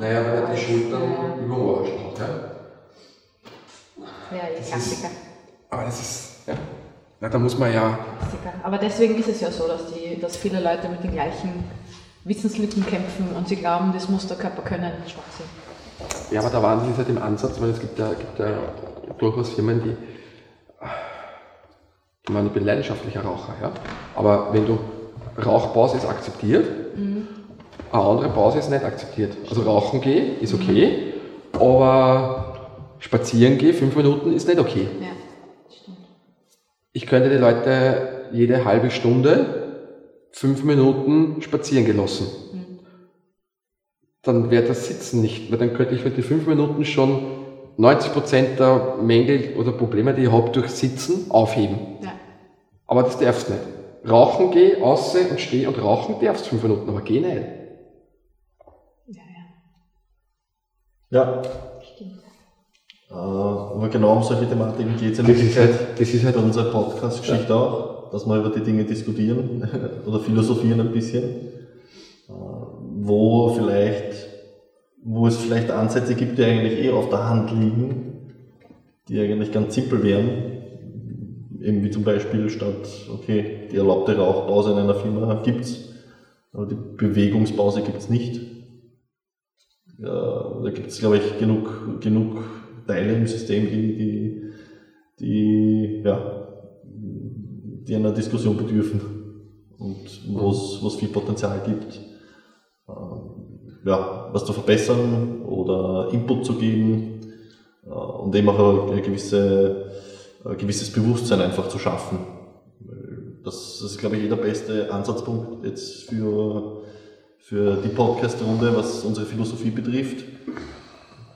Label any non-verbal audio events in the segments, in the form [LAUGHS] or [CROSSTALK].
Naja, wenn er die Schultern Ja. über dem Ohr schaut. Ja? Ja, die ist- Klassiker. Aber das ist, ja. Na, da muss man ja, Klassiker. Aber deswegen ist es ja so, dass, die, dass viele Leute mit den gleichen Wissenslücken kämpfen und sie glauben, das muss der Körper können. Schwachsinn. ja, aber der Wandel ist halt im Ansatz, weil es gibt ja, gibt ja durchaus Firmen, die, ich meine, ich bin leidenschaftlicher Raucher, ja. Aber wenn du Rauchpause ist akzeptiert, eine andere Pause ist nicht akzeptiert. Also rauchen gehen ist okay, aber spazieren gehen, fünf Minuten ist nicht okay. Ja, stimmt. Ich könnte die Leute jede halbe Stunde fünf Minuten spazieren gelassen. Dann wäre das Sitzen nicht, weil dann könnte ich für die fünf Minuten schon 90% der Mängel oder Probleme, die ich habe, durch Sitzen aufheben. Ja. Aber das darfst du nicht. Rauchen geh, aussehen und steh und rauchen darfst fünf Minuten, aber geh nicht. Ja, ja, Ja, stimmt. äh, aber genau um solche Thematiken geht es in Wirklichkeit halt, das ist halt bei unserer Podcast-Geschichte auch, dass wir über die Dinge diskutieren [LAUGHS] oder philosophieren ein bisschen, äh, wo vielleicht, wo es vielleicht Ansätze gibt, die eigentlich eh auf der Hand liegen, die eigentlich ganz simpel wären. Eben wie zum Beispiel statt, okay, die erlaubte Rauchpause in einer Firma gibt's, aber die Bewegungspause gibt's nicht. Ja, da gibt's glaube ich, genug, genug Teile im System, die, die, die, ja, die einer Diskussion bedürfen und wo es es viel Potenzial gibt, äh, ja, was zu verbessern oder Input zu geben äh, und eben auch eine gewisse, ein gewisses Bewusstsein einfach zu schaffen. Das ist, glaube ich, eh der beste Ansatzpunkt jetzt für, für die Podcast-Runde, was unsere Philosophie betrifft.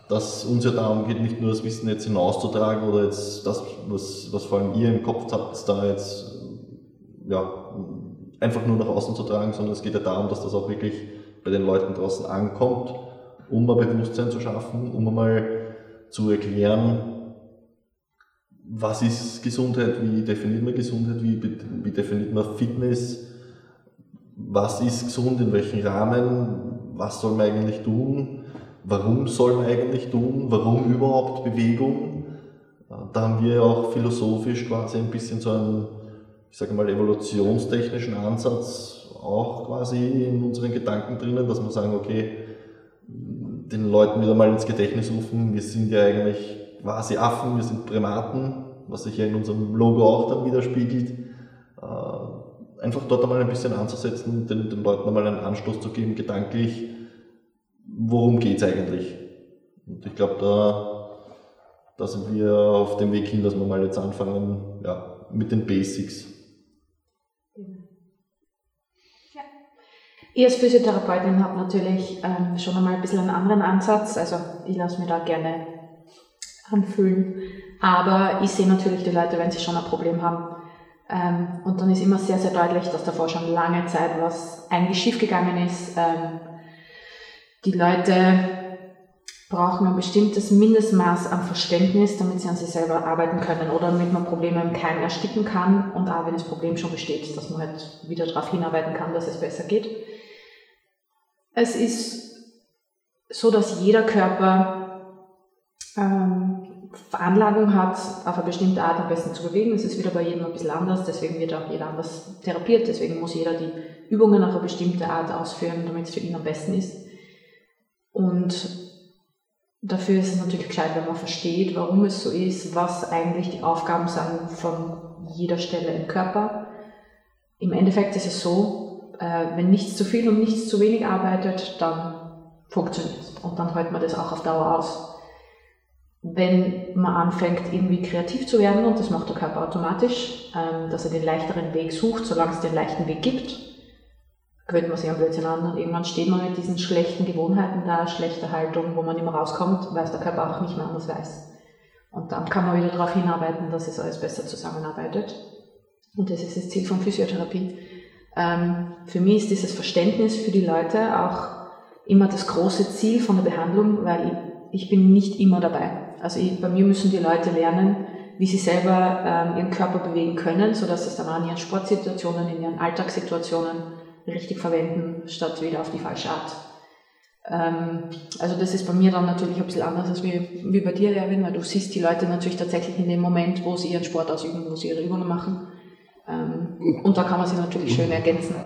Dass uns ja darum geht, nicht nur das Wissen jetzt hinauszutragen oder jetzt das, was, was vor allem ihr im Kopf habt, da jetzt ja, einfach nur nach außen zu tragen, sondern es geht ja darum, dass das auch wirklich bei den Leuten draußen ankommt, um ein Bewusstsein zu schaffen, um einmal zu erklären, was ist Gesundheit, wie definiert man Gesundheit, wie, wie definiert man Fitness, was ist gesund, in welchem Rahmen, was soll man eigentlich tun, warum soll man eigentlich tun, warum überhaupt Bewegung. Äh, Da haben wir auch philosophisch quasi ein bisschen so einen, ich sage mal, evolutionstechnischen Ansatz auch quasi in unseren Gedanken drinnen, dass wir sagen, okay, den Leuten wieder mal ins Gedächtnis rufen, wir sind ja eigentlich quasi Affen, wir sind Primaten, was sich ja in unserem Logo auch dann widerspiegelt. Einfach dort einmal ein bisschen anzusetzen, den, den Leuten einmal einen Anstoß zu geben, gedanklich, worum geht es eigentlich? Und ich glaube, da, da sind wir auf dem Weg hin, dass wir mal jetzt anfangen ja, mit den Basics. Ich als Physiotherapeutin habe natürlich ähm, schon einmal ein bisschen einen anderen Ansatz. Also ich lasse mir da gerne anfühlen. Aber ich sehe natürlich die Leute, wenn sie schon ein Problem haben. Ähm, und dann ist immer sehr, sehr deutlich, dass davor schon lange Zeit was eigentlich schiefgegangen ist. Ähm, die Leute brauchen ein bestimmtes Mindestmaß an Verständnis, damit sie an sich selber arbeiten können oder damit man Probleme im Keim ersticken kann und auch wenn das Problem schon besteht, dass man halt wieder darauf hinarbeiten kann, dass es besser geht. Es ist so, dass jeder Körper ähm, Veranlagung hat, auf eine bestimmte Art am besten zu bewegen. Es ist wieder bei jedem ein bisschen anders, deswegen wird auch jeder anders therapiert, deswegen muss jeder die Übungen auf eine bestimmte Art ausführen, damit es für ihn am besten ist. Und dafür ist es natürlich gescheit, wenn man versteht, warum es so ist, was eigentlich die Aufgaben sind von jeder Stelle im Körper. Im Endeffekt ist es so, äh, wenn nichts zu viel und nichts zu wenig arbeitet, dann funktioniert es. Und dann hält man das auch auf Dauer aus. Wenn man anfängt, irgendwie kreativ zu werden, und das macht der Körper automatisch, ähm, dass er den leichteren Weg sucht, solange es den leichten Weg gibt, gewöhnt man sich am Blödsinn an und irgendwann steht man mit diesen schlechten Gewohnheiten da, schlechter Haltung, wo man mehr rauskommt, weil es der Körper auch nicht mehr anders weiß. Und dann kann man wieder darauf hinarbeiten, dass es alles besser zusammenarbeitet. Und das ist das Ziel von Physiotherapie. Ähm, für mich ist dieses Verständnis für die Leute auch immer das große Ziel von der Behandlung, weil ich, ich bin nicht immer dabei. Also ich, bei mir müssen die Leute lernen, wie sie selber ähm, ihren Körper bewegen können, sodass sie es dann auch in ihren Sportsituationen, in ihren Alltagssituationen richtig verwenden, statt wieder auf die falsche Art. Ähm, also das ist bei mir dann natürlich ein bisschen anders als wie, wie bei dir, Erwin, weil du siehst die Leute natürlich tatsächlich in dem Moment, wo sie ihren Sport ausüben, wo sie ihre Übungen machen. Ähm, und da kann man sie natürlich schön ergänzen.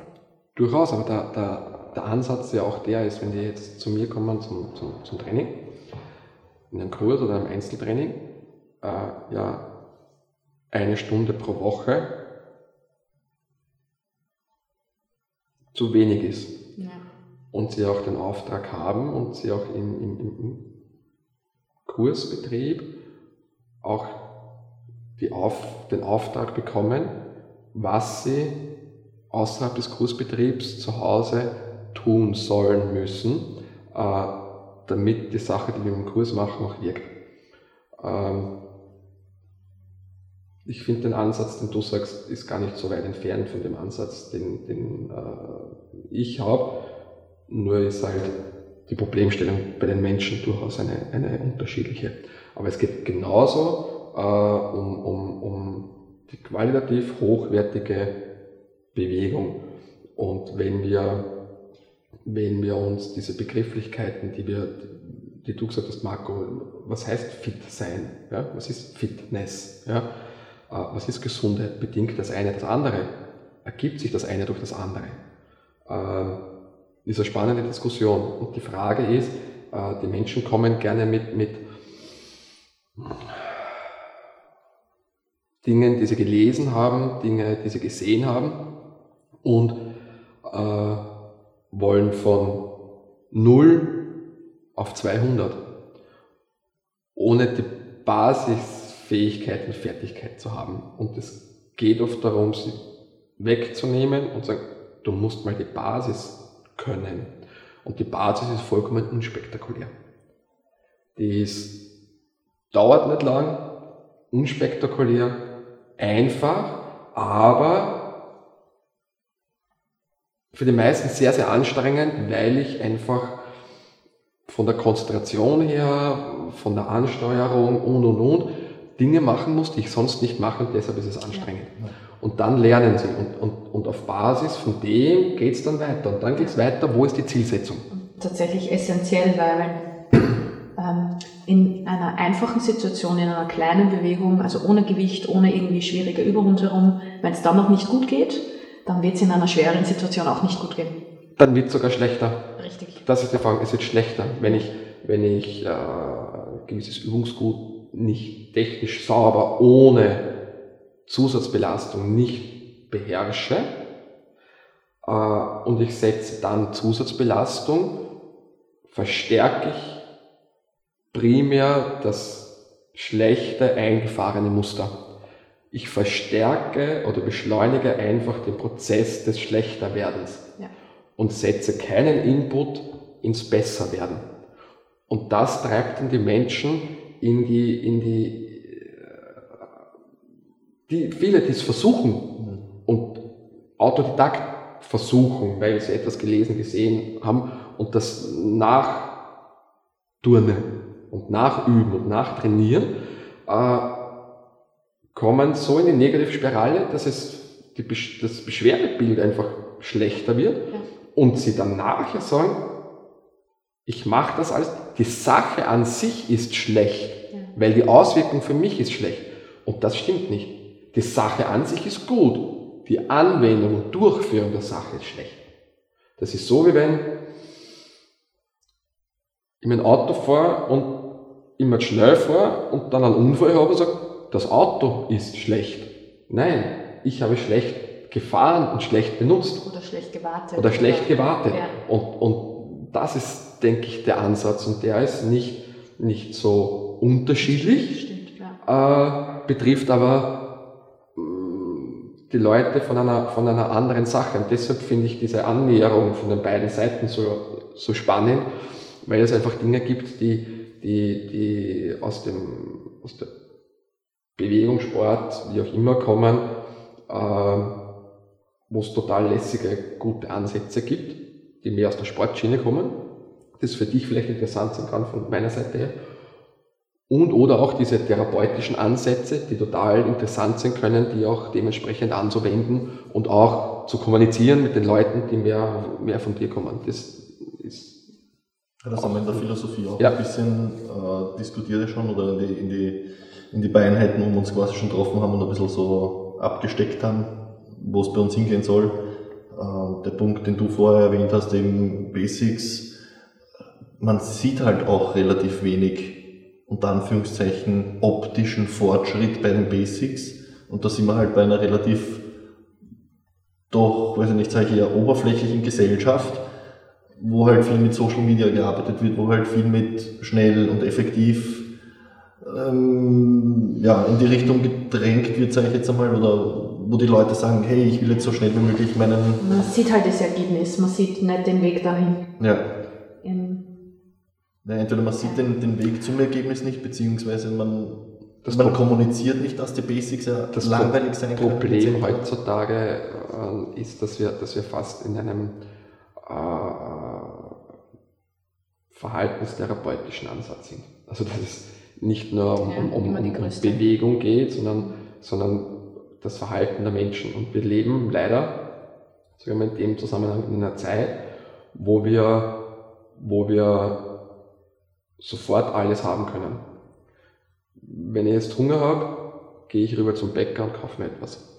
Durchaus, aber der, der, der Ansatz ja auch der ist, wenn die jetzt zu mir kommen zum, zum, zum Training, in einem Kurs oder einem Einzeltraining, äh, ja, eine Stunde pro Woche zu wenig ist. Ja. Und sie auch den Auftrag haben und sie auch im, im, im Kursbetrieb auch die Auf, den Auftrag bekommen, was sie außerhalb des Kursbetriebs zu Hause tun sollen müssen, äh, damit die Sache, die wir im Kurs machen, auch wirkt. Ähm, ich finde den Ansatz, den du sagst, ist gar nicht so weit entfernt von dem Ansatz, den, den äh, ich habe. Nur ist halt die Problemstellung bei den Menschen durchaus eine, eine unterschiedliche. Aber es geht genauso äh, um, um, um die qualitativ hochwertige Bewegung. Und wenn wir, wenn wir uns diese Begrifflichkeiten, die wir, die du gesagt hast, Marco, was heißt fit sein? Ja? Was ist Fitness? Ja? Äh, was ist Gesundheit? Bedingt das eine das andere? Ergibt sich das eine durch das andere? Äh, ist eine spannende Diskussion. Und die Frage ist, äh, die Menschen kommen gerne mit, mit Dingen, die sie gelesen haben, Dinge, die sie gesehen haben und äh, wollen von 0 auf 200 ohne die Basis Fähigkeit und Fertigkeit zu haben. Und es geht oft darum, sie wegzunehmen und sagen, du musst mal die Basis können. Und die Basis ist vollkommen unspektakulär. Die ist, dauert nicht lang, unspektakulär, einfach, aber für die meisten sehr, sehr anstrengend, weil ich einfach von der Konzentration her, von der Ansteuerung und und und Dinge machen muss, die ich sonst nicht mache und deshalb ist es anstrengend. Ja. Und dann lernen sie und, und, und auf Basis von dem geht es dann weiter. Und dann geht es weiter, wo ist die Zielsetzung? Tatsächlich essentiell, weil ähm, in einer einfachen Situation, in einer kleinen Bewegung, also ohne Gewicht, ohne irgendwie schwierige Übung rundherum, wenn es dann noch nicht gut geht, dann wird es in einer schweren Situation auch nicht gut gehen. Dann wird es sogar schlechter. Richtig. Das ist die Frage, es wird schlechter, wenn ich, wenn ich äh, gewisses Übungsgut nicht technisch sauber, ohne Zusatzbelastung nicht beherrsche äh, und ich setze dann Zusatzbelastung, verstärke ich primär das schlechte eingefahrene Muster. Ich verstärke oder beschleunige einfach den Prozess des Schlechterwerdens ja. und setze keinen Input ins Besserwerden. Und das treibt dann die Menschen in die, in die, die viele, die es versuchen und Autodidakt versuchen, weil sie etwas gelesen, gesehen haben und das nachturnen und nachüben und nachtrainieren, äh, kommen so in die Negativspirale, dass es die, das Beschwerdebild einfach schlechter wird ja. und sie dann nachher sagen, ich mache das alles, die Sache an sich ist schlecht, ja. weil die Auswirkung für mich ist schlecht. Und das stimmt nicht. Die Sache an sich ist gut. Die Anwendung und Durchführung der Sache ist schlecht. Das ist so, wie wenn ich mein Auto fahre und immer schnell fahre und dann einen Unfall habe und sage, das Auto ist schlecht. Nein, ich habe schlecht gefahren und schlecht benutzt. Oder schlecht gewartet. Oder schlecht gewartet. Ja. Und, und das ist denke ich, der Ansatz und der ist nicht, nicht so unterschiedlich, Stimmt, ja. äh, betrifft aber mm, die Leute von einer, von einer anderen Sache. Und deshalb finde ich diese Annäherung von den beiden Seiten so, so spannend, weil es einfach Dinge gibt, die, die, die aus dem, aus der Bewegungssport, wie auch immer kommen, äh, wo es total lässige, gute Ansätze gibt, die mehr aus der Sportschiene kommen das für dich vielleicht interessant sein kann von meiner Seite her. Und oder auch diese therapeutischen Ansätze, die total interessant sein können, die auch dementsprechend anzuwenden und auch zu kommunizieren mit den Leuten, die mehr, mehr von dir kommen. Das ist Das haben wir in der Philosophie auch Ja. ein bisschen äh, diskutiert schon oder in die, in, die, in die Beinheiten, wir uns quasi schon getroffen haben und ein bisschen so abgesteckt haben, wo es bei uns hingehen soll. Äh, der Punkt, den du vorher erwähnt hast, eben Basics, man sieht halt auch relativ wenig, unter Anführungszeichen, optischen Fortschritt bei den Basics. Und da sind wir halt bei einer relativ, doch, weiß ich nicht, sage ich eher oberflächlichen Gesellschaft, wo halt viel mit Social Media gearbeitet wird, wo halt viel mit schnell und effektiv ähm, ja, in die Richtung gedrängt wird, sage ich jetzt einmal, oder wo die Leute sagen, hey, ich will jetzt so schnell wie möglich meinen, Man sieht halt das Ergebnis, man sieht nicht den Weg dahin. ja, In, Ja, entweder man sieht den, den Weg zum Ergebnis nicht, beziehungsweise man, Das man Pro- kommuniziert nicht, dass die Basics ja Das langweilig sein können. Problem etc. heutzutage äh, ist, dass wir, dass wir fast in einem äh, verhaltenstherapeutischen Ansatz sind. Also dass es nicht nur um, Ja, um, um, um. Bewegung geht, sondern, sondern das Verhalten der Menschen. Und wir leben leider, mal, in dem Zusammenhang in einer Zeit, wo wir, wo wir sofort alles haben können. Wenn ich jetzt Hunger habe, gehe ich rüber zum Bäcker und kaufe mir etwas.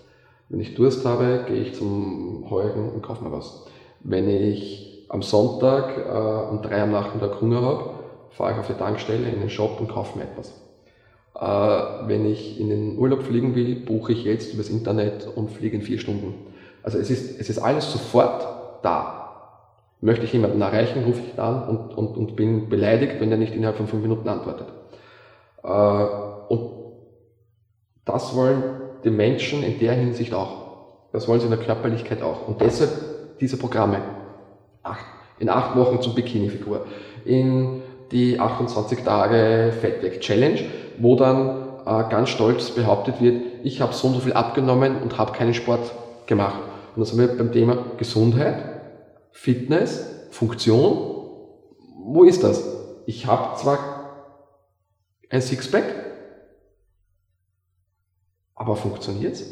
Wenn ich Durst habe, gehe ich zum Heugen und kaufe mir was. Wenn ich am Sonntag äh, um drei am Nachmittag Hunger habe, fahre ich auf die Tankstelle in den Shop und kaufe mir etwas. Äh, wenn ich in den Urlaub fliegen will, buche ich jetzt übers Internet und fliege in vier Stunden. Also es ist, es ist alles sofort da. Möchte ich jemanden erreichen, rufe ich ihn an und, und, und bin beleidigt, wenn er nicht innerhalb von fünf Minuten antwortet. Äh, und das wollen die Menschen in der Hinsicht auch. Das wollen sie in der Körperlichkeit auch. Und deshalb diese Programme. Acht, in acht Wochen zum Bikini-Figur. In die 28 Tage Fettweg Challenge, wo dann äh, ganz stolz behauptet wird, ich habe so und so viel abgenommen und habe keinen Sport gemacht. Und das sind wir beim Thema Gesundheit, Fitness, Funktion. Wo ist das? Ich habe zwar ein Sixpack, aber funktioniert's?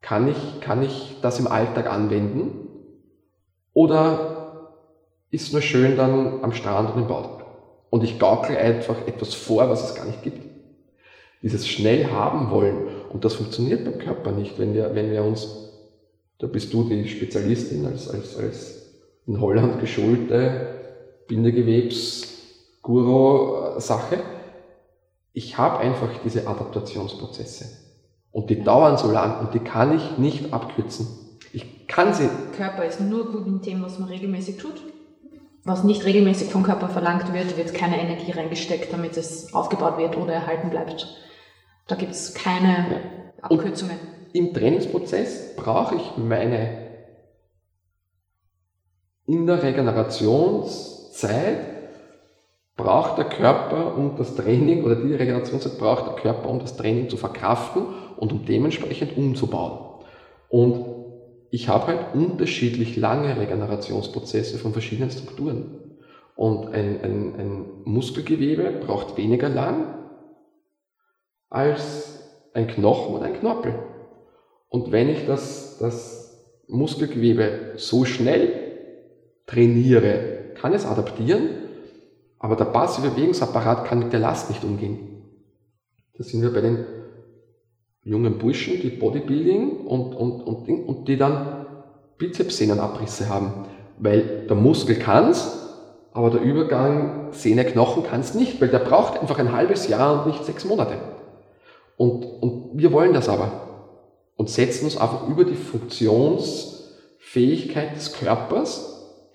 Kann ich, kann ich das im Alltag anwenden? Oder ist nur schön dann am Strand und im Bad? Und ich gaukel einfach etwas vor, was es gar nicht gibt. Dieses schnell haben wollen. Und das funktioniert beim Körper nicht, wenn wir, wenn wir uns, da bist du die Spezialistin als, als, als in Holland geschulte Bindegewebs-Guru-Sache. Ich habe einfach diese Adaptationsprozesse. Und die dauern so lang und die kann ich nicht abkürzen. Ich kann sie Körper ist nur gut in dem, was man regelmäßig tut. Was nicht regelmäßig vom Körper verlangt wird, wird keine Energie reingesteckt, damit es aufgebaut wird oder erhalten bleibt. Da gibt es keine Abkürzungen. im Trainingsprozess brauche ich meine in der Regenerationszeit braucht der Körper, um das Training oder die Regenerationszeit braucht der Körper, um das Training zu verkraften und um dementsprechend umzubauen. Und ich habe halt unterschiedlich lange Regenerationsprozesse von verschiedenen Strukturen. Und ein, ein, ein Muskelgewebe braucht weniger lang als ein Knochen oder ein Knorpel. Und wenn ich das, das Muskelgewebe so schnell trainiere, kann es adaptieren, aber der passive Bewegungsapparat kann mit der Last nicht umgehen. Da sind wir bei den jungen Burschen, die Bodybuilding und, und, und, und die dann Bizepssehnenabrisse haben. Weil der Muskel kann's, aber der Übergang Sehne-Knochen kann's nicht, weil der braucht einfach ein halbes Jahr und nicht sechs Monate. Und, und wir wollen das aber. Und setzen uns einfach über die Funktionsfähigkeit des Körpers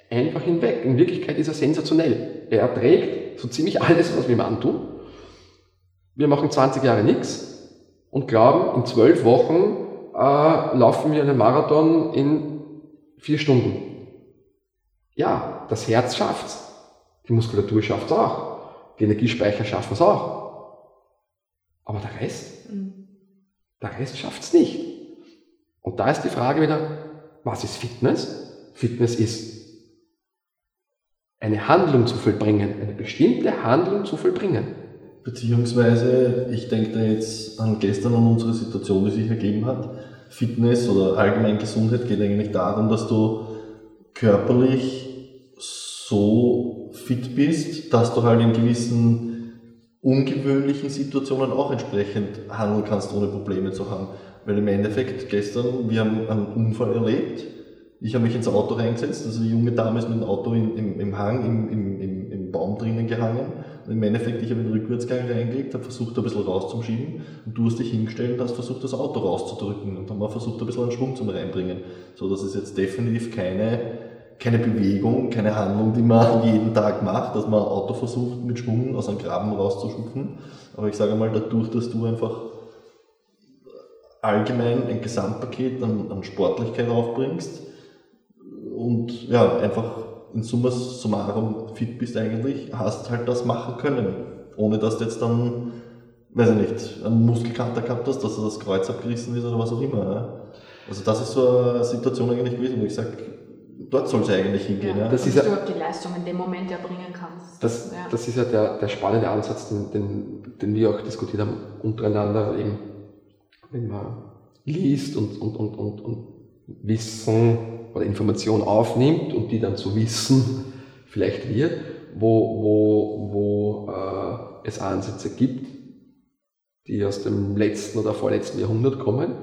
einfach hinweg. In Wirklichkeit ist er sensationell. Er erträgt so ziemlich alles, was wir ihm antun. Wir machen 20 Jahre nichts und glauben, in zwölf Wochen äh, laufen wir einen Marathon in vier Stunden. Ja, das Herz schafft's. Die Muskulatur schafft's auch. Die Energiespeicher schaffen es auch. Aber der Rest? Mhm. Der Rest schafft's nicht. Und da ist die Frage wieder, was ist Fitness? Fitness ist eine Handlung zu vollbringen, eine bestimmte Handlung zu vollbringen. Beziehungsweise, ich denke da jetzt an gestern an unsere Situation, die sich ergeben hat. Fitness oder allgemein Gesundheit geht eigentlich darum, dass du körperlich so fit bist, dass du halt in gewissen ungewöhnlichen Situationen auch entsprechend handeln kannst, ohne Probleme zu haben. Weil im Endeffekt gestern, wir haben einen Unfall erlebt, ich habe mich ins Auto reingesetzt, also die junge Dame ist mit dem Auto im, im, im Hang, im, im, im Baum drinnen gehangen. Im Endeffekt, ich habe den Rückwärtsgang reingelegt, habe versucht, ein bisschen rauszuschieben und du hast dich hingestellt und hast versucht, das Auto rauszudrücken und haben auch versucht, ein bisschen einen Schwung zum reinbringen. So, das ist jetzt definitiv keine, keine Bewegung, keine Handlung, die man [LAUGHS] jeden Tag macht, dass man ein Auto versucht, mit Schwung aus einem Graben rauszuschupfen. Aber ich sage mal, dadurch, dass du einfach allgemein ein Gesamtpaket an, an Sportlichkeit aufbringst, und ja, einfach in summa summarum fit bist eigentlich, hast halt das machen können. Ohne dass du jetzt dann, weiß ich nicht, einen Muskelkater gehabt hast, dass das Kreuz abgerissen ist oder was auch immer. Ne? Also das ist so eine Situation eigentlich gewesen, wo ich sage, dort soll es eigentlich hingehen. Ja, ja. Das ist ja, du die Leistung in dem Moment erbringen kannst. Das, ja. das ist ja der, der spannende Ansatz, den, den, den wir auch diskutiert haben untereinander, eben, wenn man liest und, und, und, und, und Wissen oder Information aufnimmt und die dann zu Wissen vielleicht wird, wo, wo, wo äh, es Ansätze gibt, die aus dem letzten oder vorletzten Jahrhundert kommen,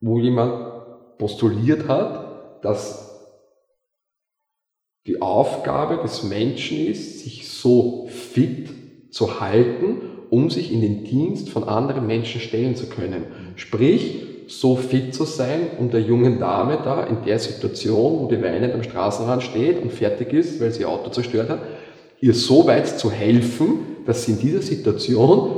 wo jemand postuliert hat, dass die Aufgabe des Menschen ist, sich so fit zu halten, um sich in den Dienst von anderen Menschen stellen zu können. Sprich, so fit zu sein, um der jungen Dame da in der Situation, wo die weinend am Straßenrand steht und fertig ist, weil sie ihr Auto zerstört hat, ihr so weit zu helfen, dass sie in dieser Situation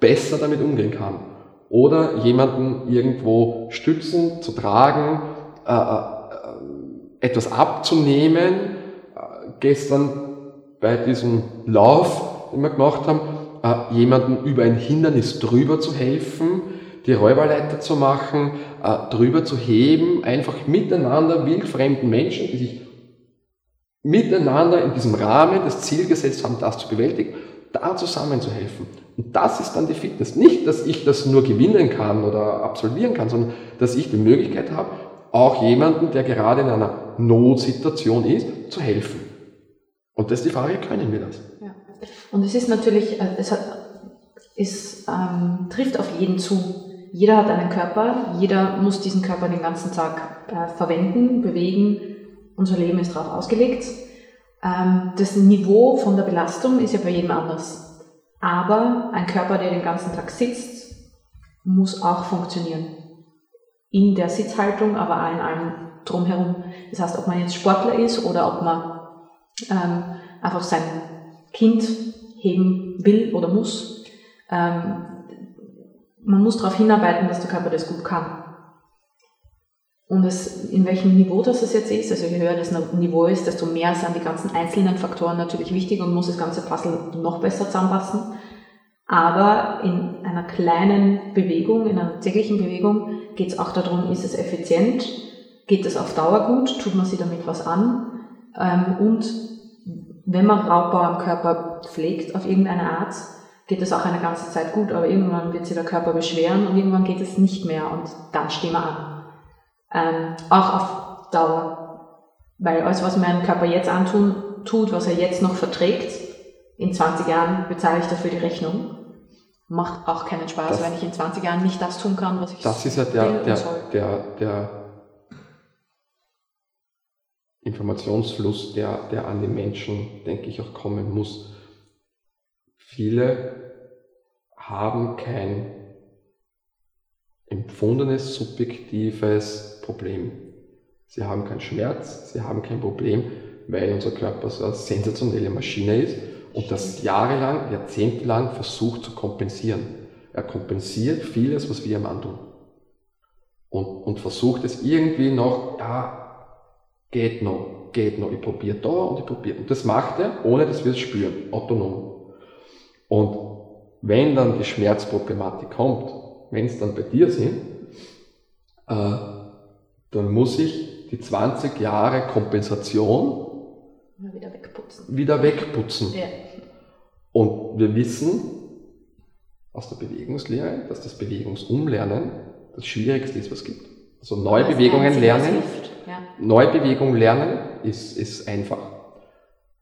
besser damit umgehen kann. Oder jemanden irgendwo stützen, zu tragen, äh, äh, etwas abzunehmen. Äh, gestern bei diesem Lauf, den wir gemacht haben, äh, jemanden über ein Hindernis drüber zu helfen, die Räuberleiter zu machen, äh, drüber zu heben, einfach miteinander wildfremden Menschen, die sich miteinander in diesem Rahmen das Ziel gesetzt haben, das zu bewältigen, da zusammenzuhelfen. Und das ist dann die Fitness. Nicht, dass ich das nur gewinnen kann oder absolvieren kann, sondern dass ich die Möglichkeit habe, auch jemanden, der gerade in einer Notsituation ist, zu helfen. Und das ist die Frage, können wir das? Ja. Und es ist natürlich, äh, es, hat, es ähm, trifft auf jeden zu. Jeder hat einen Körper, jeder muss diesen Körper den ganzen Tag äh, verwenden, bewegen. Unser Leben ist darauf ausgelegt. Ähm, das Niveau von der Belastung ist ja bei jedem anders. Aber ein Körper, der den ganzen Tag sitzt, muss auch funktionieren. In der Sitzhaltung, aber auch in allem drumherum. Das heißt, ob man jetzt Sportler ist oder ob man ähm, einfach sein Kind heben will oder muss. Ähm, man muss darauf hinarbeiten, dass der Körper das gut kann. Und es, in welchem Niveau das jetzt ist, also je höher das Niveau ist, desto mehr sind die ganzen einzelnen Faktoren natürlich wichtig und muss das ganze Puzzle noch besser zusammenpassen. Aber in einer kleinen Bewegung, in einer täglichen Bewegung, geht es auch darum, ist es effizient, geht es auf Dauer gut, tut man sich damit was an ähm, und wenn man Raubbau am Körper pflegt auf irgendeine Art, geht es auch eine ganze Zeit gut, aber irgendwann wird sich der Körper beschweren und irgendwann geht es nicht mehr und dann stehen wir an. Ähm, auch auf Dauer. Weil alles, was mein Körper jetzt antun tut, was er jetzt noch verträgt, in 20 Jahren bezahle ich dafür die Rechnung. Macht auch keinen Spaß, das, wenn ich in 20 Jahren nicht das tun kann, was ich Das ist ja der, der, der, der Informationsfluss, der, der an die Menschen, denke ich, auch kommen muss Viele haben kein empfundenes, subjektives Problem. Sie haben keinen Schmerz, sie haben kein Problem, weil unser Körper so eine sensationelle Maschine ist und das jahrelang, jahrzehntelang versucht zu kompensieren. Er kompensiert vieles, was wir am antun. Und, und versucht es irgendwie noch, ja, geht noch, geht noch, ich probiere da und ich probiere. Und das macht er, ohne dass wir es spüren, autonom. Und wenn dann die Schmerzproblematik kommt, wenn es dann bei dir sind, äh, dann muss ich die 20 Jahre Kompensation wieder wegputzen. Wieder wegputzen. Ja. Und wir wissen aus der Bewegungslehre, dass das Bewegungsumlernen das Schwierigste ist, was es gibt. Also neue das Bewegungen lernen, ja. neue Bewegungen lernen ist, ist einfach.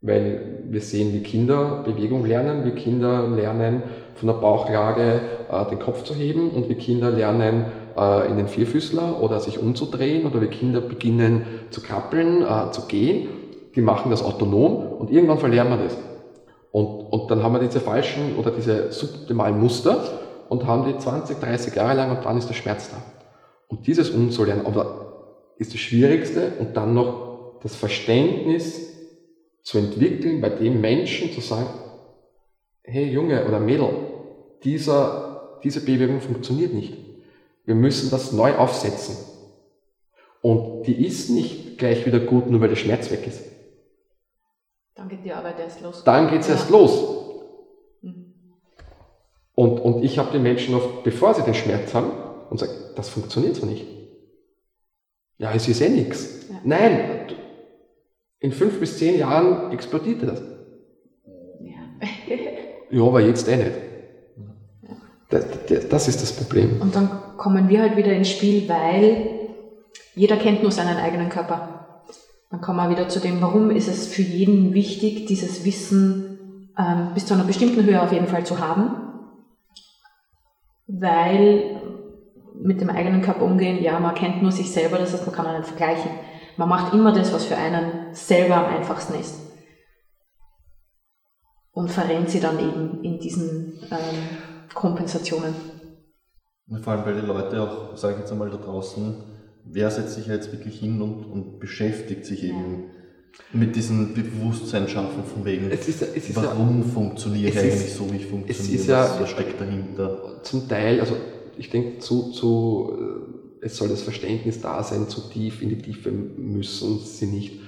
Weil wir sehen, wie Kinder Bewegung lernen, wie Kinder lernen, von der Bauchlage äh, den Kopf zu heben und wie Kinder lernen, äh, in den Vierfüßler oder sich umzudrehen oder wie Kinder beginnen zu krabbeln, äh, zu gehen. Die machen das autonom und irgendwann verlernen wir das. Und, und dann haben wir diese falschen oder diese suboptimalen Muster und haben die 20, 30 Jahre lang und dann ist der Schmerz da. Und dieses umzulernen, aber ist das Schwierigste und dann noch das Verständnis zu entwickeln bei dem Menschen zu sagen, hey Junge oder Mädel, dieser, diese Bewegung funktioniert nicht. Wir müssen das neu aufsetzen. Und die ist nicht gleich wieder gut, nur weil der Schmerz weg ist. Dann geht die Arbeit erst los. Dann geht es ja. erst los. Mhm. Und, und ich habe die Menschen oft, bevor sie den Schmerz haben, und sage, das funktioniert so nicht. Ja, es ist eh nichts. Ja. Nein, in fünf bis zehn Jahren explodiert das. Ja, ja aber jetzt eh nicht. Das, das, ist das Problem. Und dann kommen wir halt wieder ins Spiel, weil jeder kennt nur seinen eigenen Körper. Dann kommen wir wieder zu dem, warum ist es für jeden wichtig, dieses Wissen ähm, bis zu einer bestimmten Höhe auf jeden Fall zu haben. Weil mit dem eigenen Körper umgehen, ja, man kennt nur sich selber, das heißt, man kann einen vergleichen. Man macht immer das, was für einen selber am einfachsten ist. Und verrennt sie dann eben in diesen ähm, Kompensationen. Und vor allem, weil die Leute auch, sage ich jetzt einmal da draußen, wer setzt sich jetzt wirklich hin und, und beschäftigt sich eben mit diesem Bewusstsein schaffen von wegen, es ist, es ist warum ja, funktioniere ich eigentlich so, wie ich funktioniere, was, was steckt dahinter? Zum Teil, also ich denke, zu, zu, äh, es soll das Verständnis da sein, zu tief in die Tiefe müssen sie nicht.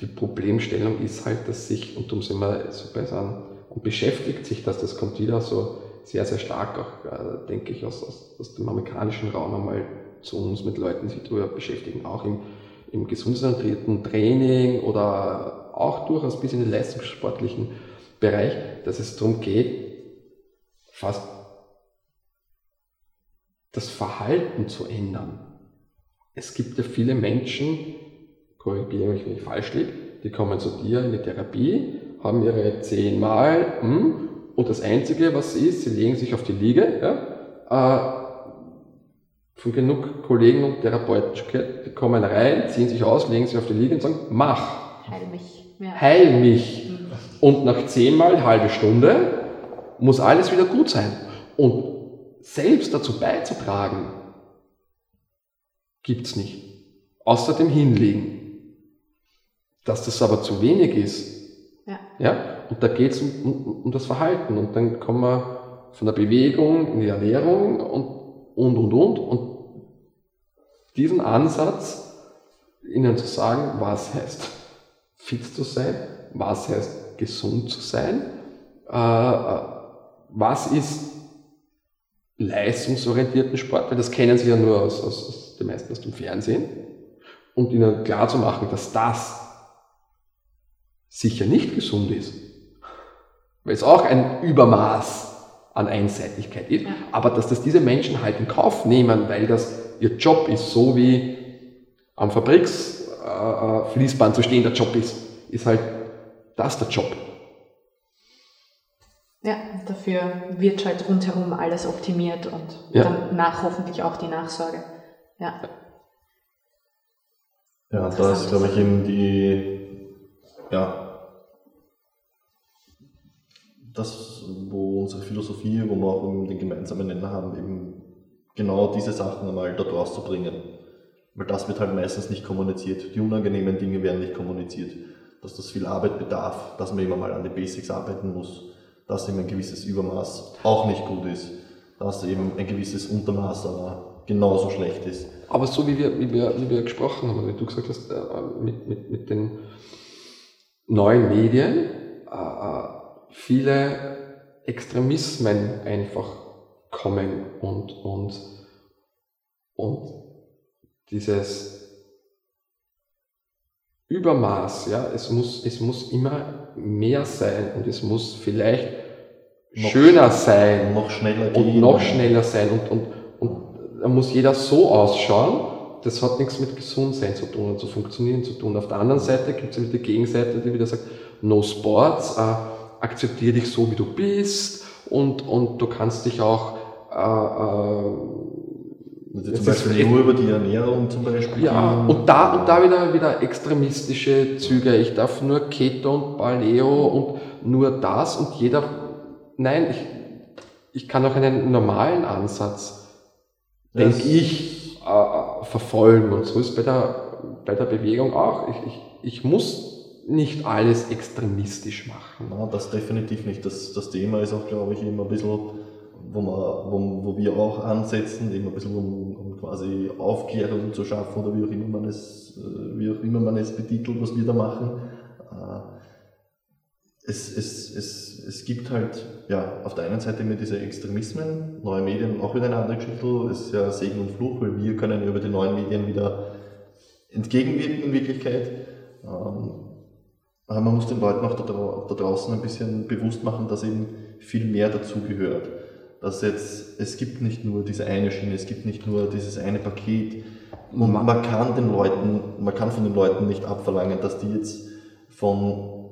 Die Problemstellung ist halt, dass sich, und darum sind wir so bei sagen, und beschäftigt sich das, das kommt wieder so sehr, sehr stark auch, äh, denke ich, aus, aus, aus dem amerikanischen Raum einmal zu uns mit Leuten, die sich darüber beschäftigen, auch im, im gesundheitsorientierten Training oder auch durchaus bis in den leistungssportlichen Bereich, dass es darum geht, fast das Verhalten zu ändern. Es gibt ja viele Menschen, korrigiere mich, wenn ich falsch liege, die kommen zu dir in die Therapie, haben ihre zehnmal hm, und das Einzige, was ist, sie legen sich auf die Liege. Ja, äh, von genug Kollegen und Therapeuten, die kommen rein, ziehen sich aus, legen sich auf die Liege und sagen, mach. Heil mich. Ja. Heil mich. Mhm. Und nach zehnmal, halbe Stunde, muss alles wieder gut sein. Und selbst dazu beizutragen, gibt es nicht. Außer dem Hinlegen. Dass das aber zu wenig ist. Ja. ja? Und da geht es um, um, um, das Verhalten. Und dann kommen wir von der Bewegung in die Ernährung und, und, und, und. Und diesen Ansatz, ihnen zu sagen, was heißt fit zu sein, was heißt gesund zu sein, äh, äh was ist leistungsorientierten Sport, weil das kennen sie ja nur aus, aus, aus den meisten aus dem Fernsehen, und ihnen klar zu machen, dass das sicher nicht gesund ist, weil es auch ein Übermaß an Einseitigkeit ist, ja. aber dass das diese Menschen halt in Kauf nehmen, weil das ihr Job ist, so wie am Fabriksfließband äh, zu stehen der Job ist, ist halt das der Job. Ja, dafür wird halt rundherum alles optimiert und ja. danach hoffentlich auch die Nachsorge. Ja. Ja, da ist, glaube ich, eben die, ja, das, wo unsere Philosophie, wo wir auch den gemeinsamen Nenner haben, eben genau diese Sachen einmal dort rauszubringen. Weil das wird halt meistens nicht kommuniziert. Die unangenehmen Dinge werden nicht kommuniziert. Dass das viel Arbeit bedarf, dass man immer mal an die Basics arbeiten muss dass eben ein gewisses Übermaß auch nicht gut ist, dass eben ein gewisses Untermaß aber genauso schlecht ist. Aber so wie wir, wie wir, wie wir gesprochen haben, wie du gesagt hast, äh, mit, mit, mit den neuen Medien, äh, viele Extremismen einfach kommen und, und, und dieses Übermaß, ja, es muss, es muss immer mehr sein und es muss vielleicht noch schöner sein. Noch schneller gehen. Und noch schneller sein und, und, und da muss jeder so ausschauen. Das hat nichts mit Gesundsein zu tun und zu funktionieren zu tun. Auf der anderen Seite gibt es wieder die Gegenseite, die wieder sagt, No Sports, äh, akzeptiere dich so, wie du bist und, und du kannst dich auch äh, also zum Beispiel nur über die Ernährung zum Beispiel. Ja, und da, und da wieder, wieder extremistische Züge. Ich darf nur Keto und Paleo und nur das und jeder. Nein, ich, ich kann auch einen normalen Ansatz, denke ich, äh, verfolgen. Und so ist bei der, bei der Bewegung auch. Ich, ich, ich muss nicht alles extremistisch machen. Na, das definitiv nicht. Das, das Thema ist auch, glaube ich, immer ein bisschen wo, man, wo, wo wir auch ansetzen, eben ein bisschen um, um quasi Aufklärung zu schaffen oder wie auch immer man es, äh, wie auch immer man es betitelt, was wir da machen. Äh, es, es, es, es gibt halt, ja, auf der einen Seite immer diese Extremismen, neue Medien, auch wieder eine andere Geschichte, ist ja Segen und Fluch, weil wir können über die neuen Medien wieder entgegenwirken in Wirklichkeit. Ähm, aber man muss den Leuten auch da, da draußen ein bisschen bewusst machen, dass eben viel mehr dazu gehört dass jetzt, es gibt nicht nur diese eine Schiene, es gibt nicht nur dieses eine Paket. Und man kann den Leuten, man kann von den Leuten nicht abverlangen, dass die jetzt von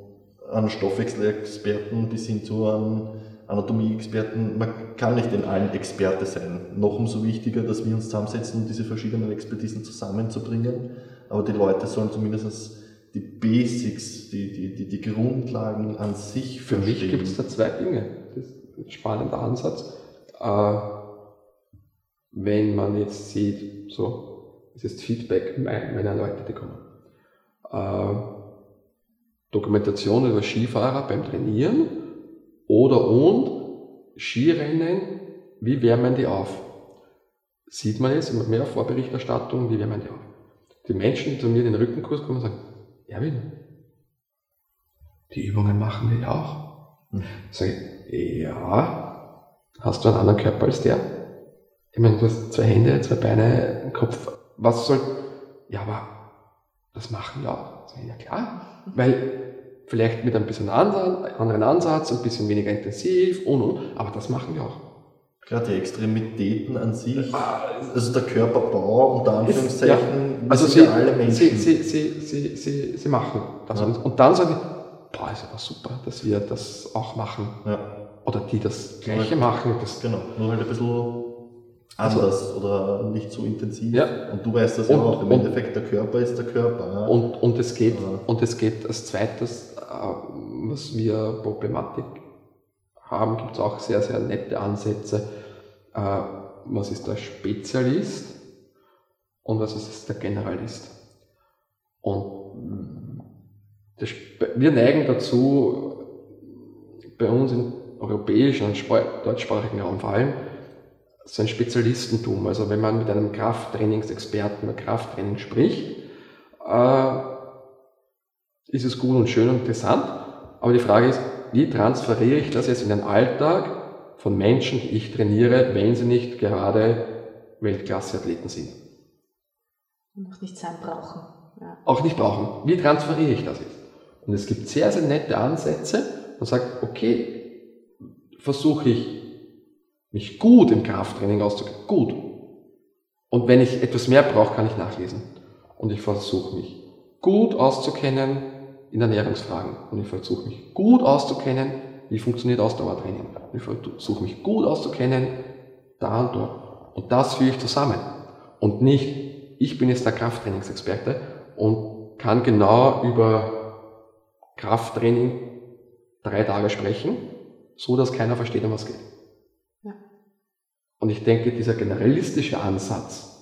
einem Stoffwechselexperten bis hin zu einem Anatomieexperten, man kann nicht in allen Experte sein. Noch umso wichtiger, dass wir uns zusammensetzen, um diese verschiedenen Expertisen zusammenzubringen. Aber die Leute sollen zumindest die Basics, die, die, die, die Grundlagen an sich verstehen. Für mich gibt es da zwei Dinge. Spannender Ansatz. Äh, wenn man jetzt sieht, so, das ist Feedback meiner Leute, die kommen. Äh, Dokumentation über Skifahrer beim Trainieren oder und Skirennen, wie wärmen die auf? Sieht man jetzt immer mehr Vorberichterstattung, wie wärmen die auf? Die Menschen, die zu mir in den Rückenkurs kommen, sagen, Erwin, die Übungen machen wir ja auch. Hm. Sag ich, ja, hast du einen anderen Körper als der? Ich meine, du hast zwei Hände, zwei Beine, einen Kopf. Was soll. Ja, aber das machen wir auch. Ja, klar. Weil vielleicht mit ein bisschen anderen Ansatz, ein bisschen weniger intensiv und, und, aber das machen wir auch. Gerade die Extremitäten an sich, also der Körperbau unter Anführungszeichen, ja, also sie, alle Menschen. Sie, sie, sie, sie, sie, sie machen das. Ja. Und dann sagen die, boah, ist aber super, dass wir das auch machen. Ja oder die das Gleiche machen. Das genau, nur halt ein bisschen also anders also, oder nicht so intensiv. Ja. Und du weißt das ja auch, im und, Endeffekt der Körper ist der Körper. Ja. Und, und, es geht, ja. und es geht als zweites, äh, was wir Problematik haben, gibt es auch sehr, sehr nette Ansätze. Äh, was ist der Spezialist und was ist der Generalist? Und das, wir neigen dazu, bei uns in europäischen und deutschsprachigen Raum vor allem, so ein Spezialistentum. Also wenn man mit einem Krafttrainingsexperten über Krafttraining spricht, äh, ist es gut und schön und interessant. Aber die Frage ist, wie transferiere ich das jetzt in den Alltag von Menschen, die ich trainiere, wenn sie nicht gerade Weltklasseathleten sind? Und auch nicht sein brauchen. Ja. Auch nicht brauchen. Wie transferiere ich das jetzt? Und es gibt sehr, sehr nette Ansätze. Man sagt, okay, versuche ich, mich gut im Krafttraining auszukennen. Gut. Und wenn ich etwas mehr brauche, kann ich nachlesen. Und ich versuche mich gut auszukennen in Ernährungsfragen. Und ich versuche mich gut auszukennen, wie funktioniert Ausdauertraining. Ich versuche mich gut auszukennen, da und dort. Und das führe ich zusammen. Und nicht, ich bin jetzt der Krafttrainingsexperte und kann genau über Krafttraining drei Tage sprechen so dass keiner versteht, um was geht. Ja. Und ich denke, dieser generalistische Ansatz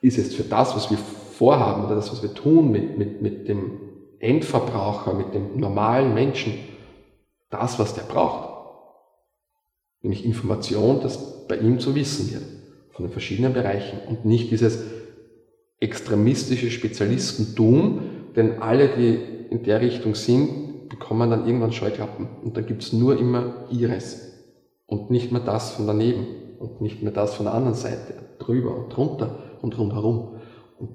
ist jetzt für das, was wir vorhaben oder das, was wir tun mit, mit, mit dem Endverbraucher, mit dem normalen Menschen, das, was der braucht. Nämlich Information, das bei ihm zu wissen wird, von den verschiedenen Bereichen und nicht dieses extremistische Spezialistentum, denn alle, die in der Richtung sind, bekommen dann irgendwann Scheuklappen und dann gibt es nur immer ihres und nicht mehr das von daneben und nicht mehr das von der anderen Seite, drüber und drunter und rundherum. Und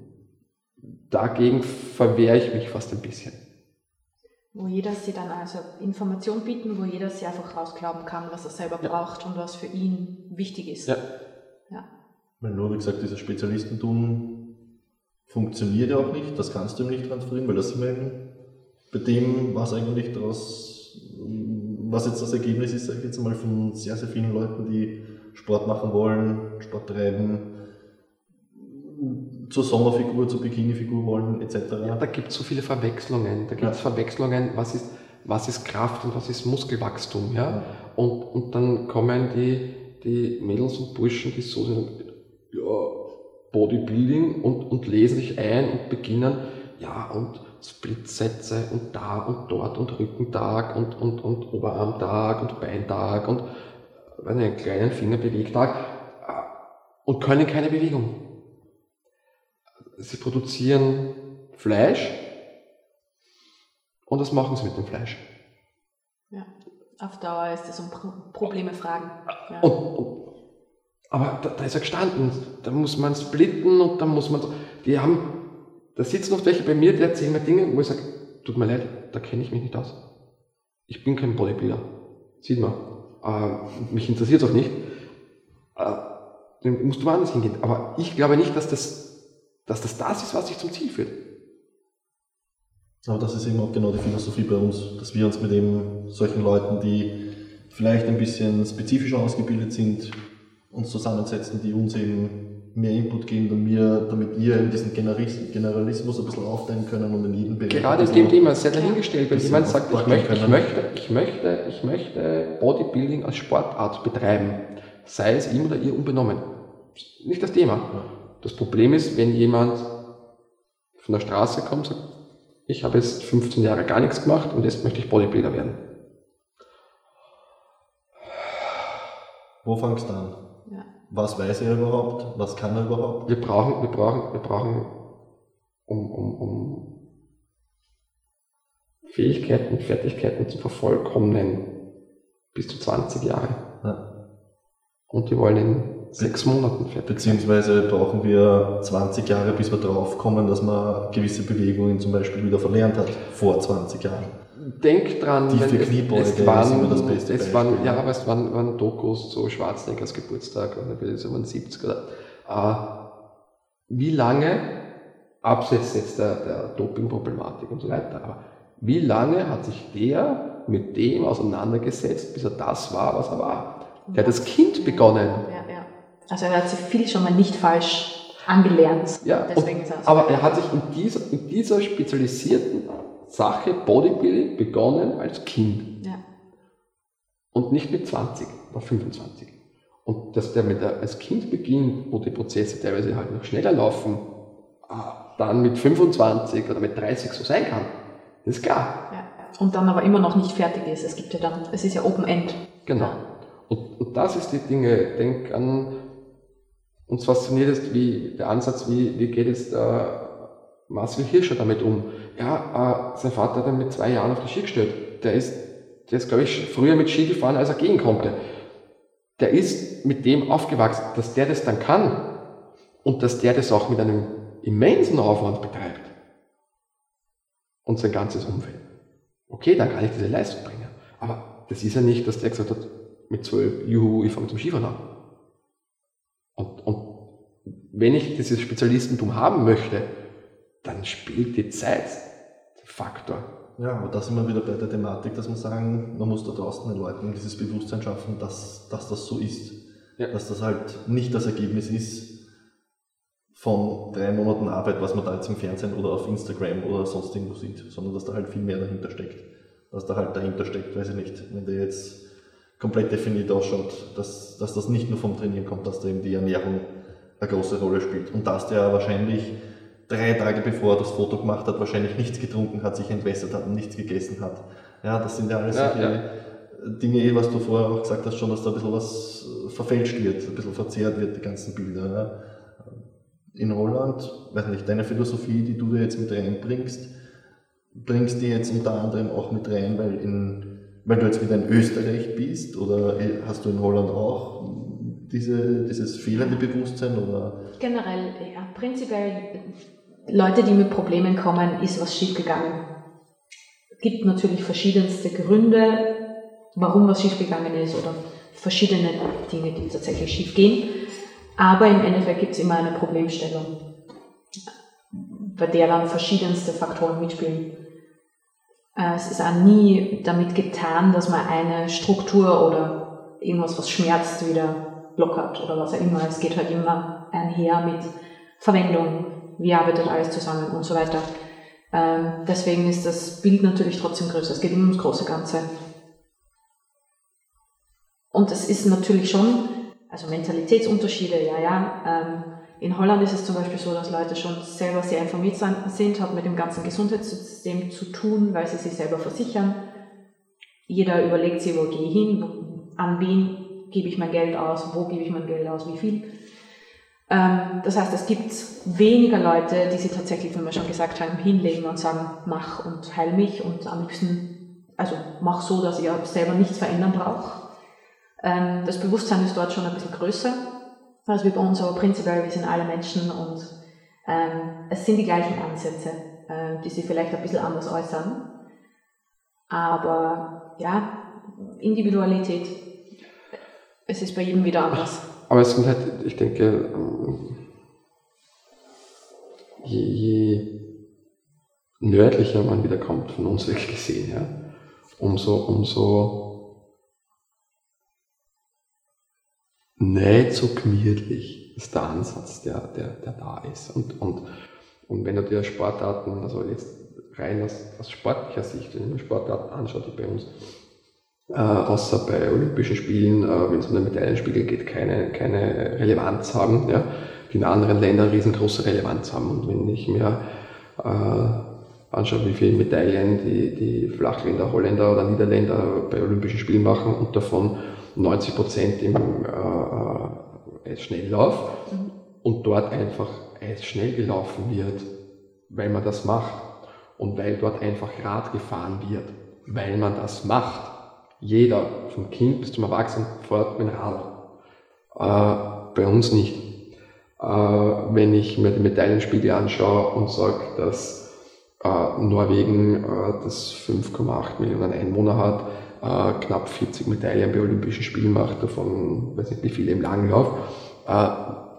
dagegen verwehre ich mich fast ein bisschen. Wo jeder sie dann also Information bieten, wo jeder sie einfach rausglauben kann, was er selber ja. braucht und was für ihn wichtig ist. Ja. ja. Weil nur, wie gesagt, dieses Spezialistentum funktioniert ja auch nicht, das kannst du ihm nicht transferieren, weil das sind wir eben bei dem, was eigentlich daraus, was jetzt das Ergebnis ist, sage ich jetzt mal, von sehr, sehr vielen Leuten, die Sport machen wollen, Sport treiben, zur Sommerfigur, zur Bikini-Figur wollen, etc. Ja, da gibt es so viele Verwechslungen. Da gibt es ja. Verwechslungen, was ist, was ist Kraft und was ist Muskelwachstum. Ja? ja. Und, und dann kommen die, die Mädels und Burschen, die so sind, ja, Bodybuilding und, und lesen sich ein und beginnen, ja, und Splitsätze und da und dort und Rückentag und, und, und Oberarmtag und Beintag und einen kleinen Fingerbewegtag und können keine Bewegung. Sie produzieren Fleisch und was machen sie mit dem Fleisch? Ja, auf Dauer ist es um Probleme fragen. Ja. Und, und, aber da, da, ist er gestanden, da muss man splitten und dann muss man, die haben, da sitzen oft welche bei mir, die erzählen mir Dinge, wo ich sage, tut mir leid, da kenne ich mich nicht aus. Ich bin kein Bodybuilder. Sieht man. Äh, mich interessiert es auch nicht. Äh, dann musst du woanders hingehen. Aber ich glaube nicht, dass das, dass das das ist, was sich zum Ziel führt. Aber das ist eben auch genau die Philosophie bei uns, dass wir uns mit eben solchen Leuten, die vielleicht ein bisschen spezifischer ausgebildet sind, uns zusammensetzen, die uns eben mehr Input geben, damit wir, damit wir in diesen Generalismus ein bisschen aufteilen können und in jedem Bereich. Gerade in dem Thema sehr dahingestellt, wenn jemand sagt, ich möchte, ich möchte, ich möchte, ich möchte Bodybuilding als Sportart betreiben, sei es ihm oder ihr unbenommen. Nicht das Thema. Das Problem ist, wenn jemand von der Straße kommt und sagt, ich habe jetzt 15 Jahre gar nichts gemacht und jetzt möchte ich Bodybuilder werden. Wo fangst du an? Was weiß er überhaupt? Was kann er überhaupt? Wir brauchen, wir brauchen, wir brauchen, um, um, um Fähigkeiten und Fertigkeiten zu vervollkommnen, bis zu 20 Jahre. Ja. Und die wollen in sechs Monaten fertig. Beziehungsweise brauchen wir 20 Jahre, bis wir drauf kommen, dass man gewisse Bewegungen zum Beispiel wieder verlernt hat, vor 20 Jahren. Denk dran, die Kniebeuge es, es waren, das beste es waren, Ja, aber es waren, waren Dokus zu Schwarzeneggers Geburtstag oder es waren 70 oder äh, wie lange, abseits jetzt der, der Doping-Problematik und so weiter, aber wie lange hat sich der mit dem auseinandergesetzt, bis er das war, was er war? Der hat als Kind begonnen. Ja, ja. Also er hat sich viel schon mal nicht falsch angelernt. Ja, und, aber er hat sich in dieser, in dieser spezialisierten Sache Bodybuilding begonnen als Kind. Ja. Und nicht mit 20 oder 25. Und dass der mit der, als Kind beginnt, wo die Prozesse teilweise halt noch schneller laufen, ah, dann mit 25 oder mit 30 so sein kann, das ist klar. Ja. Und dann aber immer noch nicht fertig ist. Es gibt ja dann, es ist ja Open End. Genau. Und, und das ist die Dinge. Denk an, uns fasziniert ist, wie der Ansatz, wie, wie geht es der Marcel Hirscher damit um? Ja, äh, sein Vater hat ihn mit zwei Jahren auf die Ski gestellt. Der ist, der ist, glaube ich, früher mit Ski gefahren, als er gehen konnte. Der ist mit dem aufgewachsen, dass der das dann kann und dass der das auch mit einem immensen Aufwand betreibt. Und sein ganzes Umfeld. Okay, dann kann ich diese Leistung bringen. Aber das ist ja nicht, dass der gesagt hat, mit zwölf, juhu, ich fange zum Skifahren an. Und, und wenn ich dieses Spezialistentum haben möchte, dann spielt die Zeit Faktor. Ja, aber da sind wir wieder bei der Thematik, dass wir sagen, man muss da draußen den Leuten dieses Bewusstsein schaffen, dass, dass das so ist. Ja. Dass das halt nicht das Ergebnis ist von drei Monaten Arbeit, was man da jetzt im Fernsehen oder auf Instagram oder sonst irgendwo sieht, sondern dass da halt viel mehr dahinter steckt. Dass da halt dahinter steckt, weiß ich nicht, wenn der jetzt komplett definiert ausschaut, dass, dass das nicht nur vom Trainieren kommt, dass da eben die Ernährung eine große Rolle spielt. Und dass der wahrscheinlich drei Tage bevor er das Foto gemacht hat, wahrscheinlich nichts getrunken hat, sich entwässert hat und nichts gegessen hat. Ja, das sind ja alles ja, solche ja. Dinge, was du vorher auch gesagt hast, schon, dass da ein bisschen was verfälscht wird, ein bisschen verzerrt wird, die ganzen Bilder. Ja. In Holland, weiß nicht, deine Philosophie, die du da jetzt mit reinbringst, bringst die jetzt unter anderem auch mit rein, weil in weil du jetzt wieder in Österreich bist oder hast du in Holland auch diese, dieses fehlende Bewusstsein? Oder? Generell, ja. Prinzipiell, Leute, die mit Problemen kommen, ist was schiefgegangen. Es gibt natürlich verschiedenste Gründe, warum was schiefgegangen ist oder verschiedene Dinge, die tatsächlich schiefgehen. Aber im Endeffekt gibt es immer eine Problemstellung, bei der dann verschiedenste Faktoren mitspielen. Äh, es ist auch nie damit getan, dass man eine Struktur oder irgendwas, was schmerzt, wieder lockert oder was auch immer. Es geht halt immer einher mit Verwendung, wie arbeitet alles zusammen und so weiter. Ähm, deswegen ist das Bild natürlich trotzdem größer. Es geht immer ums große Ganze. Und es ist natürlich schon, also Mentalitätsunterschiede, ja, ja. Ähm, in Holland ist es zum Beispiel so, dass Leute schon selber sehr informiert sind, hat mit dem ganzen Gesundheitssystem zu tun, weil sie sich selber versichern. Jeder überlegt sich, wo gehe ich hin, an wen gebe ich mein Geld aus, wo gebe ich mein Geld aus, wie viel. Ähm, das heißt, es gibt weniger Leute, die sich tatsächlich, wie wir schon gesagt haben, hinlegen und sagen, mach und heil mich und am liebsten, also mach so, dass ich selber nichts verändern brauche. Ähm, das Bewusstsein ist dort schon ein bisschen größer als wie bei uns, aber prinzipiell, wir sind alle Menschen und ähm, es sind die gleichen Ansätze, äh, die sich vielleicht ein bisschen anders äußern. Aber ja, Individualität, es ist bei jedem wieder anders. Aber es sind halt, ich denke, ähm, je, je nördlicher man wieder kommt, von uns wirklich gesehen, ja, umso, umso nicht so gemütlich ist der Ansatz, der, der, der da ist. Und, und, und wenn du dir Sportarten, also jetzt rein aus, aus sportlicher Sicht, wenn mir Sportarten anschaue, die bei uns, äh, außer bei Olympischen Spielen, äh, wenn es um den Medaillenspiegel geht, keine, keine Relevanz haben, ja, die in anderen Ländern riesengroße Relevanz haben. Und wenn ich mir äh, anschaue, wie viele Medaillen die, die Flachländer, Holländer oder Niederländer bei Olympischen Spielen machen und davon 90 Prozent im äh, Eisschnelllauf mhm. und dort einfach Eisschnell gelaufen wird, weil man das macht und weil dort einfach Rad gefahren wird, weil man das macht. Jeder, vom Kind bis zum Erwachsenen, fährt mit dem Rad. Äh, bei uns nicht. Äh, wenn ich mir den Medaillenspiegel anschaue und sage, dass äh, Norwegen äh, das 5,8 Millionen Einwohner hat, äh, knapp 40 Medaillen bei Olympischen Spielen macht, davon weiß nicht wie viele im Langlauf. Äh,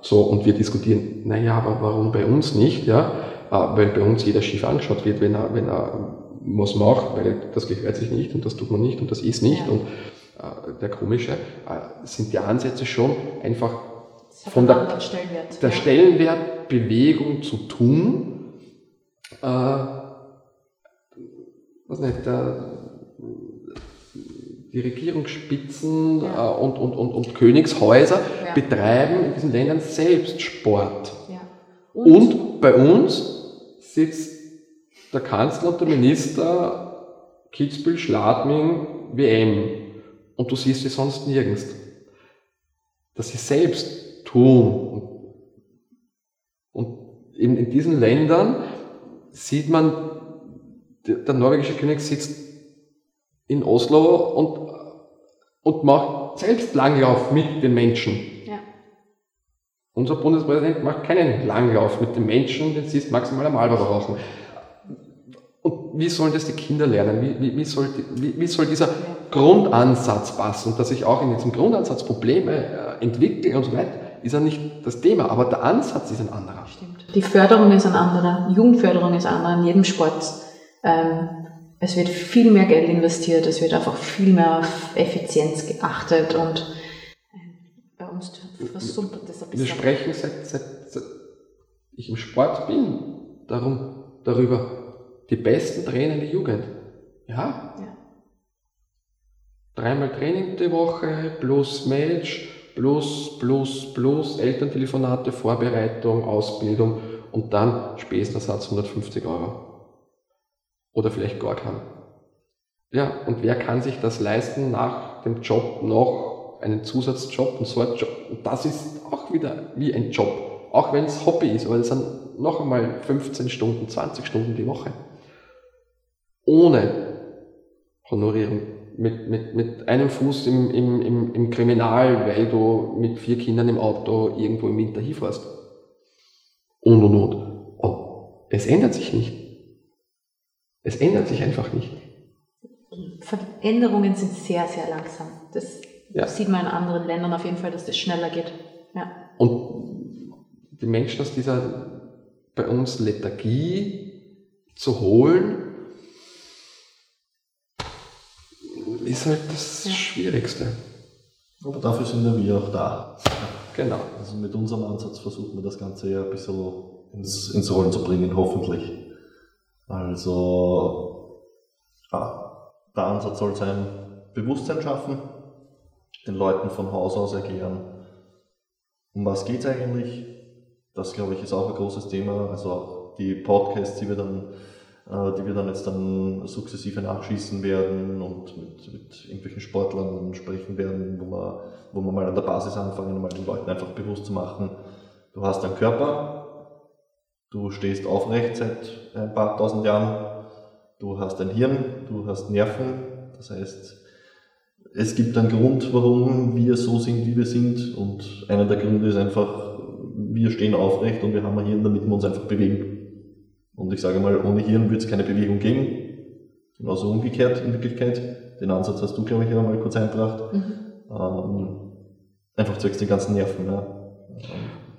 so, und wir diskutieren, naja, aber warum bei uns nicht? Ja? Weil bei uns jeder schief angeschaut wird, wenn er, wenn er was macht, weil das gehört sich nicht und das tut man nicht und das ist nicht. Ja. Und äh, der komische, äh, sind die Ansätze schon einfach von der, Stellenwert, der ja. Stellenwert, Bewegung zu tun, äh, was nicht, der, die Regierungsspitzen ja. äh, und, und, und, und Königshäuser betreiben in diesen Ländern selbst Sport. Und? und? bei uns sitzt der Kanzler und der Minister Kitzbühel, Schladming, WM. Und du siehst sie sonst nirgends. Dass sie selbst tun. Und in, in diesen Ländern sieht man, der norwegische König sitzt in Oslo und, und macht selbst Langlauf mit den Menschen. Ja. Unser Bundespräsident macht keinen Langlauf mit den Menschen, den siehst maximal am Marlboro rauchen. Und wie sollen das die Kinder lernen? Wie, wie, wie, soll, wie, wie soll dieser Grundansatz passen? Und dass ich auch in diesem Grundansatz Probleme äh, entwickle und so weiter, ist ja nicht das Thema, aber der Ansatz ist ein anderer. Stimmt. Die Förderung ist ein anderer, Jugendförderung ist ein anderer in jedem Sport. Ähm, es wird viel mehr Geld investiert, es wird einfach viel mehr auf Effizienz geachtet und äh, bei uns versumpert das ein bisschen. Wir sprechen seit, seit, seit ich im Sport bin darum, darüber, die besten Trainer in der Jugend. Ja? ja. Dreimal Training die Woche, plus Match, plus, plus, plus, Elterntelefonate, Vorbereitung, Ausbildung und dann Spesenersatz 150 Euro. Oder vielleicht gar keinen. Ja, und wer kann sich das leisten, nach dem Job noch einen Zusatzjob einen Job? Und das ist auch wieder wie ein Job. Auch wenn es Hobby ist, aber das sind noch einmal 15 Stunden, 20 Stunden die Woche. Ohne Honorierung. Mit, mit, mit einem Fuß im, im, im, im Kriminal, weil du mit vier Kindern im Auto irgendwo im Winter hinfährst. Und und und. Und es ändert sich nicht. Es ändert sich einfach nicht. Veränderungen sind sehr, sehr langsam. Das ja. sieht man in anderen Ländern auf jeden Fall, dass das schneller geht. Ja. Und die Menschen aus dieser bei uns Lethargie zu holen, ist halt das Ja. Schwierigste. Aber dafür sind ja wir auch da. Genau. Also mit unserem Ansatz versuchen wir das Ganze ja ein bisschen ins, ins Rollen zu bringen, hoffentlich. Also, ah, der Ansatz soll sein, Bewusstsein schaffen, den Leuten von Haus aus erklären, um was geht's eigentlich. Das, glaube ich, ist auch ein großes Thema. Also auch die Podcasts, die wir dann, die wir dann jetzt dann sukzessive nachschießen werden und mit, mit irgendwelchen Sportlern sprechen werden, wo wir, wo wir mal an der Basis anfangen, um mal den Leuten einfach bewusst zu machen, du hast einen Körper, du stehst aufrecht seit ein paar tausend Jahren, du hast ein Hirn, du hast Nerven, das heißt, es gibt einen Grund, warum wir so sind, wie wir sind und einer der Gründe ist einfach, wir stehen aufrecht und wir haben ein Hirn, damit wir uns einfach bewegen. Und ich sage mal, ohne Hirn wird es keine Bewegung geben. Genauso umgekehrt in Wirklichkeit. Den Ansatz hast du, glaube ich, ja mal kurz eingebracht. Mhm. Ähm, einfach zwecks den ganzen Nerven. Ja.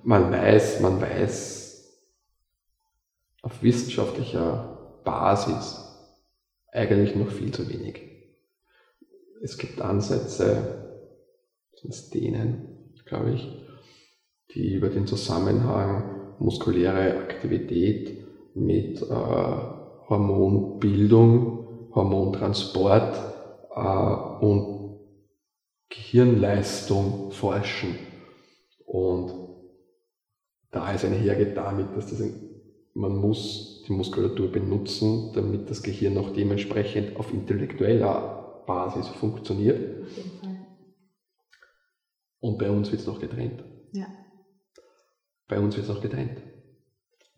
Man weiß, man weiß auf wissenschaftlicher Basis eigentlich noch viel zu wenig. Es gibt Ansätze, sind es denen, glaube ich, die über den Zusammenhang muskuläre Aktivität mit äh, Hormonbildung, Hormontransport äh, und Gehirnleistung forschen. Und da ist einhergeht damit, dass das ein, man muss die Muskulatur benutzen, damit das Gehirn auch dementsprechend auf intellektueller Basis funktioniert. Und bei uns wird es noch getrennt. Ja. Bei uns wird es noch getrennt.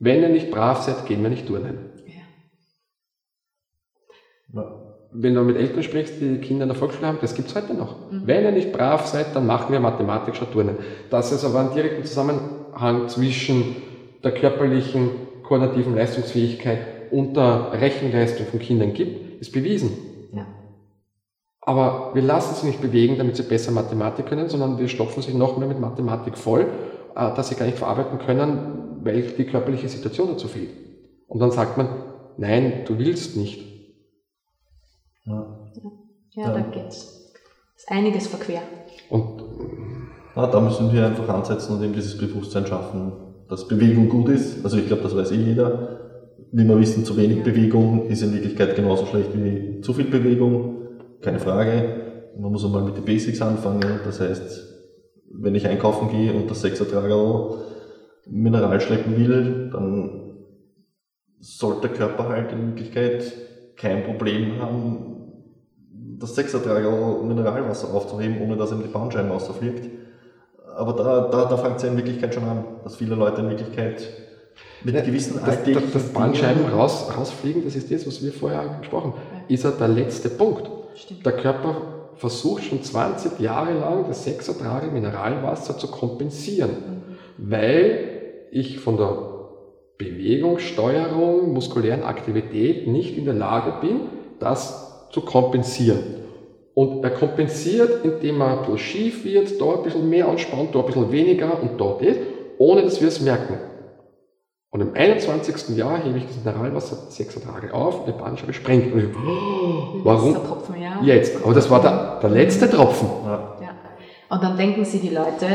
Wenn ihr nicht brav seid, gehen wir nicht turnen. Ja. Wenn du mit Eltern sprichst, die Kinder in der Volksschule haben, das gibt es heute noch. Mhm. Wenn ihr nicht brav seid, dann machen wir Mathematik statt Turnen. Dass es aber einen direkten Zusammenhang zwischen der körperlichen, koordinativen Leistungsfähigkeit und der Rechenleistung von Kindern gibt, ist bewiesen. Ja. Aber wir lassen sie nicht bewegen, damit sie besser Mathematik können, sondern wir stopfen sie noch mehr mit Mathematik voll, äh, dass sie gar nicht verarbeiten können, weil die körperliche Situation dazu fehlt. Und dann sagt man, nein, du willst nicht. Ja. Ja, Ja. da geht's. Ist einiges verquer. Und Ja, da müssen wir einfach ansetzen und eben dieses Bewusstsein schaffen, dass Bewegung gut ist. Also ich glaube, das weiß eh jeder. Wie wir wissen, zu wenig Ja. Bewegung ist in Wirklichkeit genauso schlecht wie zu viel Bewegung. Keine Frage. Man muss einmal mit den Basics anfangen. Das heißt, wenn ich einkaufen gehe und das Sechsertrager Mineral schleppen will, dann sollte der Körper halt in Wirklichkeit kein Problem haben, das Sechsertrager Mineralwasser aufzuheben, ohne dass ihm die Bandscheiben rausfliegt. Aber da, da, da fängt es ja in Wirklichkeit schon an, dass viele Leute in Wirklichkeit mit Ja, gewissen das, das, alltäglichen das Bandscheiben Dingen- raus, rausfliegen, das ist das, was wir vorher gesprochen haben, ist ja der letzte Punkt. Stimmt. Der Körper versucht schon 20 Jahre lang das sechsertrage Mineralwasser zu kompensieren, weil ich von der Bewegungssteuerung, muskulären Aktivität nicht in der Lage bin, das zu kompensieren. Und er kompensiert, indem er ein bisschen schief wird, da ein bisschen mehr anspannt, da ein bisschen weniger und da das, ohne dass wir es merken. Und im 21. Jahr hebe ich das Mineralwasser sechs Tage auf und die Bandscheibe sprengt. Und ich, oh, [GASPS] warum? Tropfen, ja. Jetzt. Aber das war der, der letzte Tropfen. Ja, Ja. Und dann denken sie die Leute,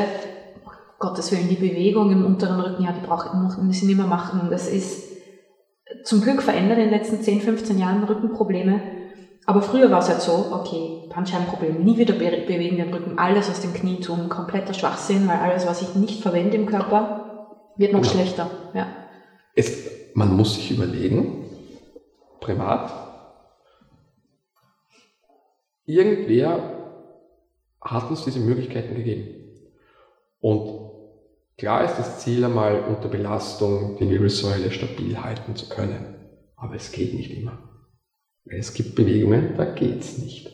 Gottes Willen, die Bewegung im unteren Rücken, ja, die brauchen müssen sie nicht mehr machen. Das ist zum Glück verändert in den letzten 10, 15 Jahren Rückenprobleme. Aber früher war es halt so, okay, Bandscheibenproblem, nie wieder be bewegen den Rücken, alles aus dem Knie tun, kompletter Schwachsinn, weil alles, was ich nicht verwende im Körper, wird noch Genau. schlechter. Ja. Es, man muss sich überlegen, privat, irgendwer hat uns diese Möglichkeiten gegeben. Und klar ist das Ziel einmal unter Belastung die Wirbelsäule stabil halten zu können. Aber es geht nicht immer. Es gibt Bewegungen, da geht's nicht.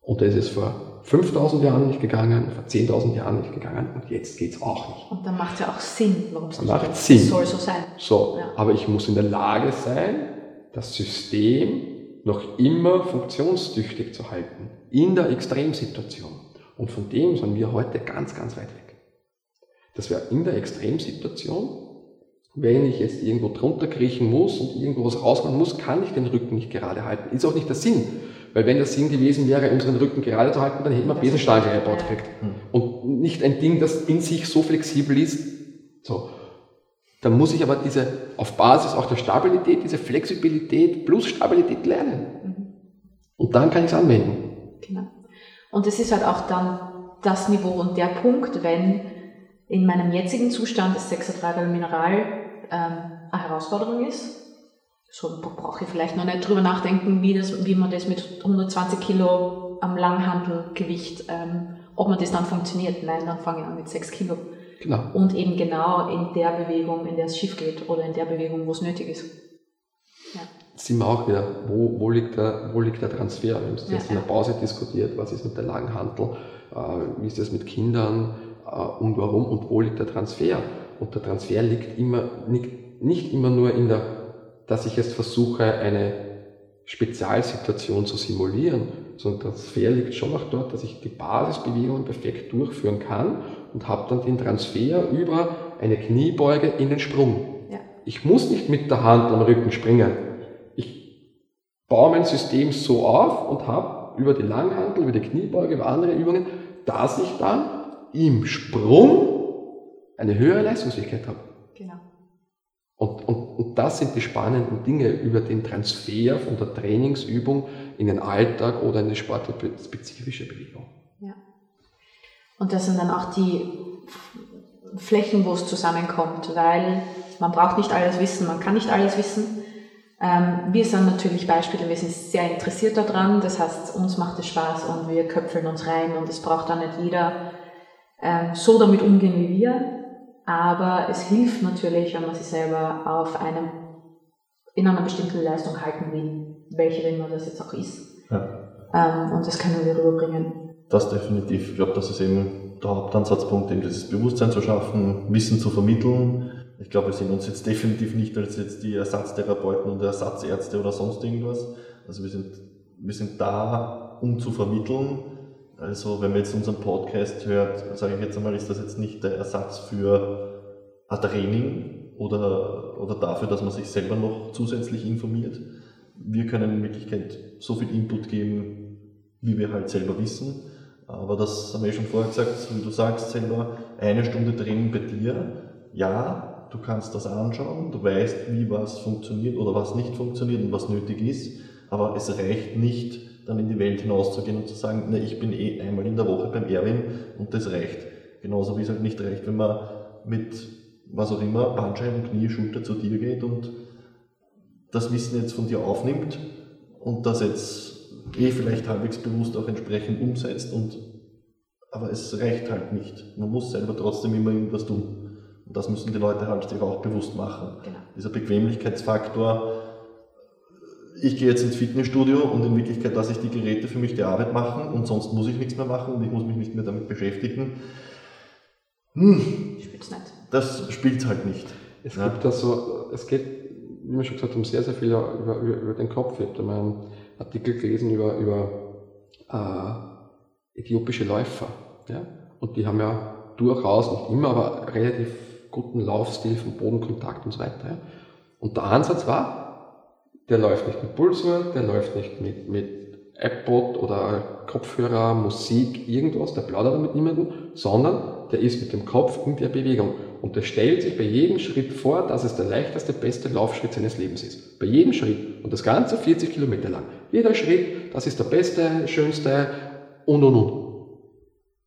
Und da ist es vor 5000 Jahren nicht gegangen, vor 10.000 Jahren nicht gegangen und jetzt geht's auch nicht. Und dann macht es ja auch Sinn, warum es nicht Macht. Sinn. Soll so sein. So, Ja. aber ich muss in der Lage sein, das System noch immer funktionstüchtig zu halten, in der Extremsituation. Und von dem sind wir heute ganz, ganz weit weg. Das wäre in der Extremsituation, wenn ich jetzt irgendwo drunter kriechen muss und irgendwo was rausholen muss, kann ich den Rücken nicht gerade halten. Ist auch nicht der Sinn. Weil wenn der Sinn gewesen wäre, unseren Rücken gerade zu halten, dann hätten wir Besenstangen eingebaut gekriegt. Und nicht ein Ding, das in sich so flexibel ist. So. Dann muss ich aber diese, auf Basis auch der Stabilität, diese Flexibilität plus Stabilität lernen. Und dann kann ich es anwenden. Genau. Und es ist halt auch dann das Niveau und der Punkt, wenn in meinem jetzigen Zustand das Sexertreiber Mineral ähm, eine Herausforderung ist. So brauche ich vielleicht noch nicht drüber nachdenken, wie, das, wie man das mit 120 Kilo am Langhandelgewicht, ähm, ob man das dann funktioniert. Nein, dann fange ich an mit 6 Kilo. Genau. Und eben genau in der Bewegung, in der es schief geht oder in der Bewegung, wo es nötig ist. Ja. Sind wir auch wieder, wo, wo, liegt, der, wo liegt der Transfer? Wir haben es jetzt ja, in der Pause diskutiert, was ist mit der Langhantel, äh, wie ist das mit Kindern und warum und wo liegt der Transfer? Und der Transfer liegt immer, nicht, nicht immer nur in der, dass ich jetzt versuche, eine Spezialsituation zu simulieren, sondern der Transfer liegt schon auch dort, dass ich die Basisbewegungen perfekt durchführen kann und habe dann den Transfer über eine Kniebeuge in den Sprung. Ja. Ich muss nicht mit der Hand am Rücken springen. Ich baue mein System so auf und habe über die Langhantel, über die Kniebeuge, über andere Übungen, dass ich dann im Sprung eine höhere Leistungsfähigkeit habe. Genau. Und, und, und das sind die spannenden Dinge über den Transfer von der Trainingsübung in den Alltag oder in die sportspezifische Bewegung. Ja. Und das sind dann auch die Flächen, wo es zusammenkommt, weil man braucht nicht alles wissen, man kann nicht alles wissen. Ähm, wir sind natürlich Beispiele, wir sind sehr interessiert daran, das heißt, uns macht es Spaß und wir köpfeln uns rein und es braucht dann nicht jeder ähm, so damit umgehen wie wir. Aber es hilft natürlich, wenn man sich selber auf einem, in einer bestimmten Leistung halten will, welche immer das jetzt auch ist. Ja. Ähm, und das können wir rüberbringen. Das definitiv. Ich glaube, das ist eben der Hauptansatzpunkt, eben dieses Bewusstsein zu schaffen, Wissen zu vermitteln. Ich glaube, wir sehen uns jetzt definitiv nicht als jetzt die Ersatztherapeuten und Ersatzärzte oder sonst irgendwas. Also wir sind, wir sind da, um zu vermitteln, also wenn man jetzt unseren Podcast hört, sage ich jetzt einmal, ist das jetzt nicht der Ersatz für ein Training oder, oder dafür, dass man sich selber noch zusätzlich informiert. Wir können in Wirklichkeit so viel Input geben, wie wir halt selber wissen. Aber das haben wir schon vorher gesagt, wie du sagst selber, eine Stunde Training bei dir, ja, du kannst das anschauen, du weißt, wie was funktioniert oder was nicht funktioniert und was nötig ist, aber es reicht nicht, dann in die Welt hinauszugehen und zu sagen, na, ich bin eh einmal in der Woche beim Erwin und das reicht. Genauso wie es halt nicht reicht, wenn man mit was auch immer, Bandscheiben, Knie, Schulter zu dir geht und das Wissen jetzt von dir aufnimmt und das jetzt eh vielleicht halbwegs bewusst auch entsprechend umsetzt und aber es reicht halt nicht. Man muss selber trotzdem immer irgendwas tun. Und das müssen die Leute halt sich auch bewusst machen. Genau. Dieser Bequemlichkeitsfaktor, ich gehe jetzt ins Fitnessstudio und in Wirklichkeit lasse ich die Geräte für mich die Arbeit machen und sonst muss ich nichts mehr machen und ich muss mich nicht mehr damit beschäftigen. Hm, Spielt's nicht. Das spielt halt nicht. Es ja. gibt da so, es geht, wie man schon gesagt haben, sehr, sehr viel über, über, über den Kopf. Ich habe da mal einen Artikel gelesen über, über äh, äthiopische Läufer. Ja? Und die haben ja durchaus, nicht immer, aber relativ guten Laufstil vom Bodenkontakt und so weiter. Ja? Und der Ansatz war, der läuft nicht mit Pulsuhr, der läuft nicht mit, mit iPod oder Kopfhörer, Musik, irgendwas, der plaudert mit niemandem, sondern der ist mit dem Kopf in der Bewegung. Und der stellt sich bei jedem Schritt vor, dass es der leichteste, beste Laufschritt seines Lebens ist. Bei jedem Schritt. Und das Ganze 40 Kilometer lang. Jeder Schritt, das ist der beste, schönste und und und.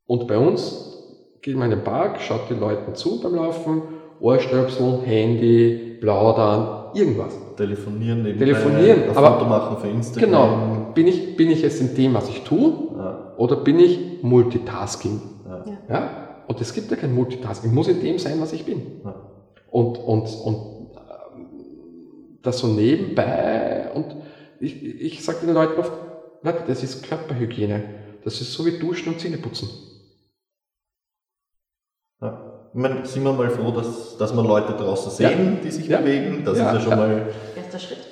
Und bei uns geht man in den Park, schaut den Leuten zu beim Laufen, Ohrstöpsel, Handy, plaudern, irgendwas telefonieren, telefonieren, ein aber Foto machen für Instagram. Genau. Bin ich, bin ich jetzt in dem, was ich tue, ja. oder bin ich Multitasking? Ja. ja. Und es gibt ja kein Multitasking. Ich muss in dem sein, was ich bin. Ja. Und, und, und ähm, das so nebenbei, und ich, ich sage den Leuten oft, Leute, das ist Körperhygiene. Das ist so wie Duschen und Zähneputzen. Meine, sind wir mal froh, dass, dass wir Leute draußen sehen, ja. die sich ja. bewegen. Das ja. ist ja schon mal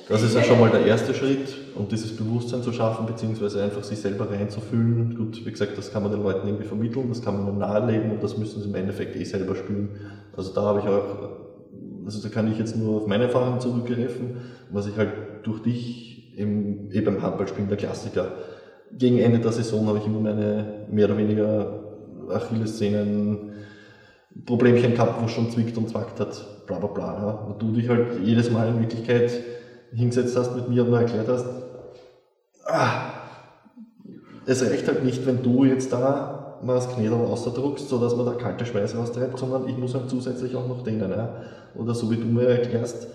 Das ist ja schon mal der erste Schritt, um dieses Bewusstsein zu schaffen, beziehungsweise einfach sich selber reinzufühlen. Gut, wie gesagt, das kann man den Leuten irgendwie vermitteln, das kann man ihnen nahelegen und das müssen sie im Endeffekt eh selber spüren. Also da habe ich auch, also da kann ich jetzt nur auf meine Erfahrung zurückgreifen, was ich halt durch dich eben, eben beim Handballspielen der Klassiker. Gegen Ende der Saison habe ich immer meine mehr oder weniger Achillessehnen Problemchen gehabt, wo schon zwickt und zwackt hat, bla bla bla. Ja. Und du dich halt jedes Mal in Wirklichkeit hingesetzt hast mit mir und mir erklärt hast, ah, es reicht halt nicht, wenn du jetzt da mal das Knädel ausdruckst, sodass man da kalte Schweiß raustreibt, sondern ich muss halt zusätzlich auch noch dehnen. Ja. Oder so wie du mir erklärst,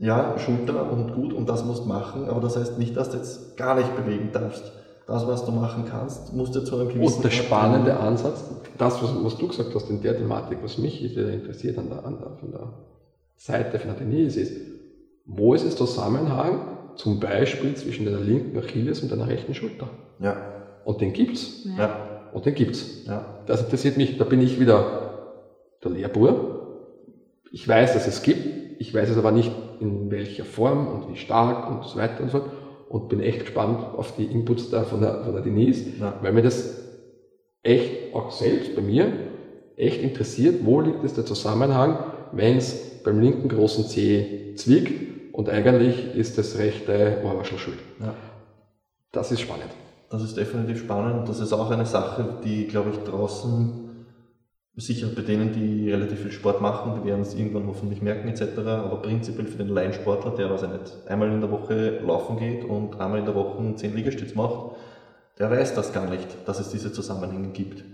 ja, Schulter und gut und das musst machen, aber das heißt nicht, dass du jetzt gar nicht bewegen darfst. Das, was du machen kannst, musst du zu einem gewissen Und der spannende tun. Ansatz, das, was, was, du gesagt hast in der Thematik, was mich interessiert an der, an der, von der Seite von der Denise ist, wo ist es Zusammenhang zum Beispiel zwischen deiner linken Achilles und deiner rechten Schulter? Ja. Und den gibt's. Ja. Und den gibt's. Ja. Das interessiert mich, da bin ich wieder der Lehrbur. Ich weiß, dass es gibt, ich weiß es aber nicht in welcher Form und wie stark und so weiter und so fort und bin echt gespannt auf die Inputs da von der, von der Denise, ja. weil mir das echt auch selbst bei mir echt interessiert, wo liegt es der Zusammenhang, wenn es beim linken großen C zwickt und eigentlich ist das rechte Ohrwaschel schuld. Ja. Das ist spannend. Das ist definitiv spannend. Das ist auch eine Sache, die, glaube ich, draußen sicher bei denen, die relativ viel Sport machen, die werden es irgendwann hoffentlich merken etc. Aber prinzipiell für den Laiensportler, der, weiß ich nicht, einmal in der Woche laufen geht und einmal in der Woche 10 Liegestütz macht, der weiß das gar nicht, dass es diese Zusammenhänge gibt.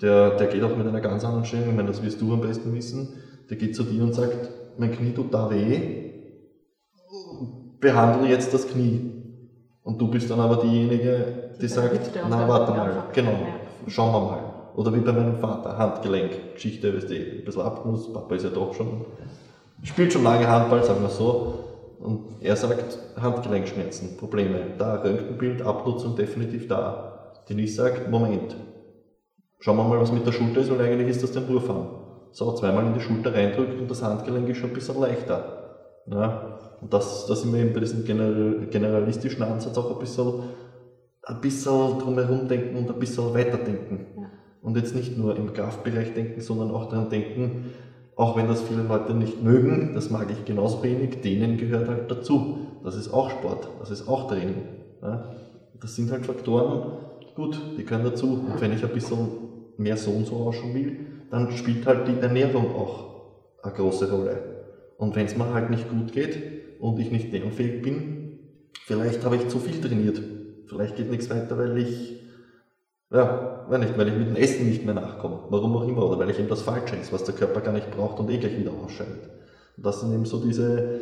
Der, der geht auch mit einer ganz anderen Stellung, ich meine, das wirst du am besten wissen, der geht zu dir und sagt, mein Knie tut da weh, behandle jetzt das Knie. Und du bist dann aber diejenige, die sagt, na warte mal, genau, schauen wir mal. Oder wie bei meinem Vater, Handgelenk, Geschichte, weißt du, ein bisschen Abnuss, Papa ist ja doch schon, spielt schon lange Handball, sagen wir so. Und er sagt, Handgelenkschmerzen, Probleme, da, Röntgenbild, Abnutzung definitiv da. Denise sagt, Moment, schauen wir mal, was mit der Schulter ist, weil eigentlich ist das der Wurfarm. So, zweimal in die Schulter reindrückt und das Handgelenk ist schon ein bisschen leichter. Ja, und das, da sind wir eben bei diesem generalistischen Ansatz auch ein bisschen, ein bisschen drumherum denken und ein bisschen weiterdenken. Ja und jetzt nicht nur im Kraftbereich denken, sondern auch daran denken, auch wenn das viele Leute nicht mögen, das mag ich genauso wenig, denen gehört halt dazu. Das ist auch Sport, das ist auch Training. Ja? Das sind halt Faktoren, gut, die gehören dazu. Und wenn ich ein bisschen mehr so und so ausschauen will, dann spielt halt die Ernährung auch eine große Rolle. Und wenn es mir halt nicht gut geht und ich nicht lernfähig bin, vielleicht habe ich zu viel trainiert. Vielleicht geht nichts weiter, weil ich ja, weil nicht, weil ich mit dem Essen nicht mehr nachkomme. Warum auch immer. Oder weil ich eben das Falsche ist, was der Körper gar nicht braucht und eh gleich wieder ausscheidet. Und das sind eben so diese,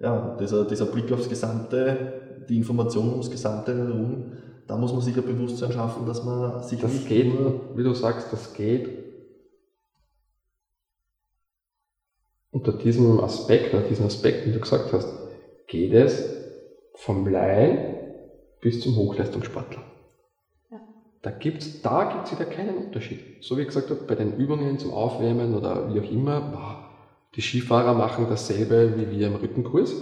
ja, dieser, dieser Blick aufs Gesamte, die Information ums Gesamte herum. Da muss man sich ein Bewusstsein schaffen, dass man sich das nicht geht, wie du sagst, das geht unter diesem Aspekt, unter diesen Aspekten, wie du gesagt hast, geht es vom Laien bis zum Hochleistungssportler. Da gibt es da gibt's wieder keinen Unterschied. So wie ich gesagt habe, bei den Übungen zum Aufwärmen oder wie auch immer, die Skifahrer machen dasselbe wie wir im Rückenkurs.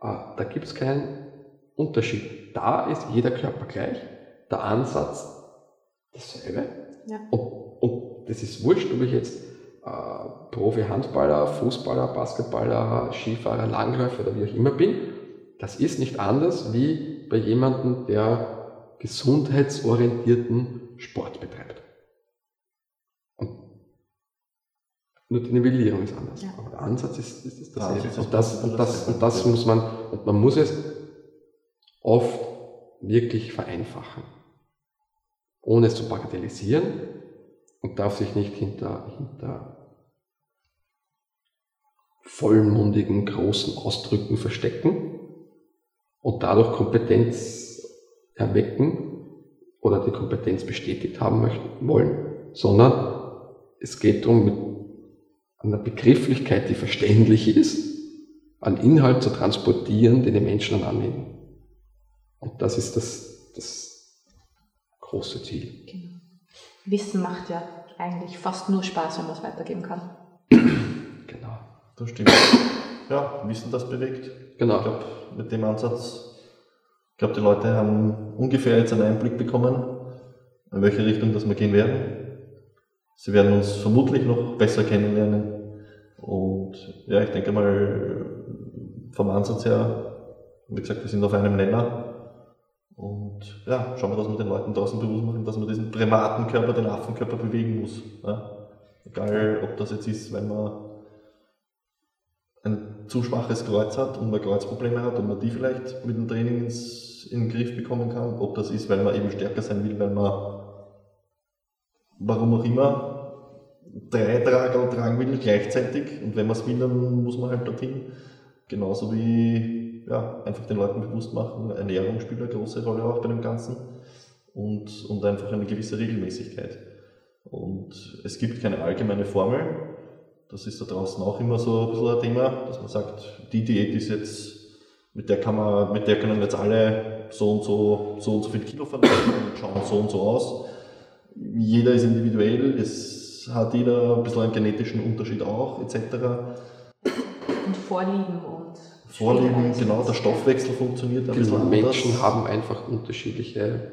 Ah, da gibt es keinen Unterschied. Da ist jeder Körper gleich, der Ansatz dasselbe. Ja. Und, und das ist wurscht, ob ich jetzt äh, Profi-Handballer, Fußballer, Basketballer, Skifahrer, Langläufer oder wie auch immer bin. Das ist nicht anders wie bei jemandem, der gesundheitsorientierten Sport betreibt. Und nur die Nivellierung ist anders. Ja. Aber der Ansatz ist, ist, ist dasselbe. Ja, und das, und das, und das muss man, und man muss es oft wirklich vereinfachen. Ohne es zu bagatellisieren und darf sich nicht hinter, hinter vollmundigen, großen Ausdrücken verstecken und dadurch Kompetenz erwecken oder die Kompetenz bestätigt haben möchten, wollen, sondern es geht darum, mit einer Begrifflichkeit, die verständlich ist, einen Inhalt zu transportieren, den die Menschen dann annehmen. Und das ist das, das große Ziel. Genau. Wissen macht ja eigentlich fast nur Spaß, wenn man es weitergeben kann. genau. Das stimmt. Ja, Wissen, das bewegt. Genau. Ich glaube, mit dem Ansatz ich glaube, die Leute haben ungefähr jetzt einen Einblick bekommen, in welche Richtung das wir gehen werden. Sie werden uns vermutlich noch besser kennenlernen. Und ja, ich denke mal, vom Ansatz her wie gesagt, wir sind auf einem Nenner. Und ja, schauen wir, dass wir den Leuten draußen bewusst machen, dass man diesen Primatenkörper, den Affenkörper bewegen muss. Ja? Egal, ob das jetzt ist, wenn man ein zu schwaches Kreuz hat und man Kreuzprobleme hat und man die vielleicht mit dem Training ins, in den Griff bekommen kann, ob das ist, weil man eben stärker sein will, weil man, warum auch immer, drei Tragerl tragen will gleichzeitig und wenn man es will, dann muss man halt dorthin. Genauso wie ja, einfach den Leuten bewusst machen, Ernährung spielt eine große Rolle auch bei dem Ganzen und, und einfach eine gewisse Regelmäßigkeit. Und es gibt keine allgemeine Formel. Das ist da draußen auch immer so ein bisschen ein Thema, dass man sagt, die Diät ist jetzt, mit der kann man, mit der können jetzt alle so und so, so und so viel Kilo verlieren und schauen so und so aus. Jeder ist individuell, es hat jeder ein bisschen einen genetischen Unterschied auch, etc. Und Vorlieben und Vorlieben, genau, der Stoffwechsel funktioniert ein Die bisschen anders. Menschen haben einfach unterschiedliche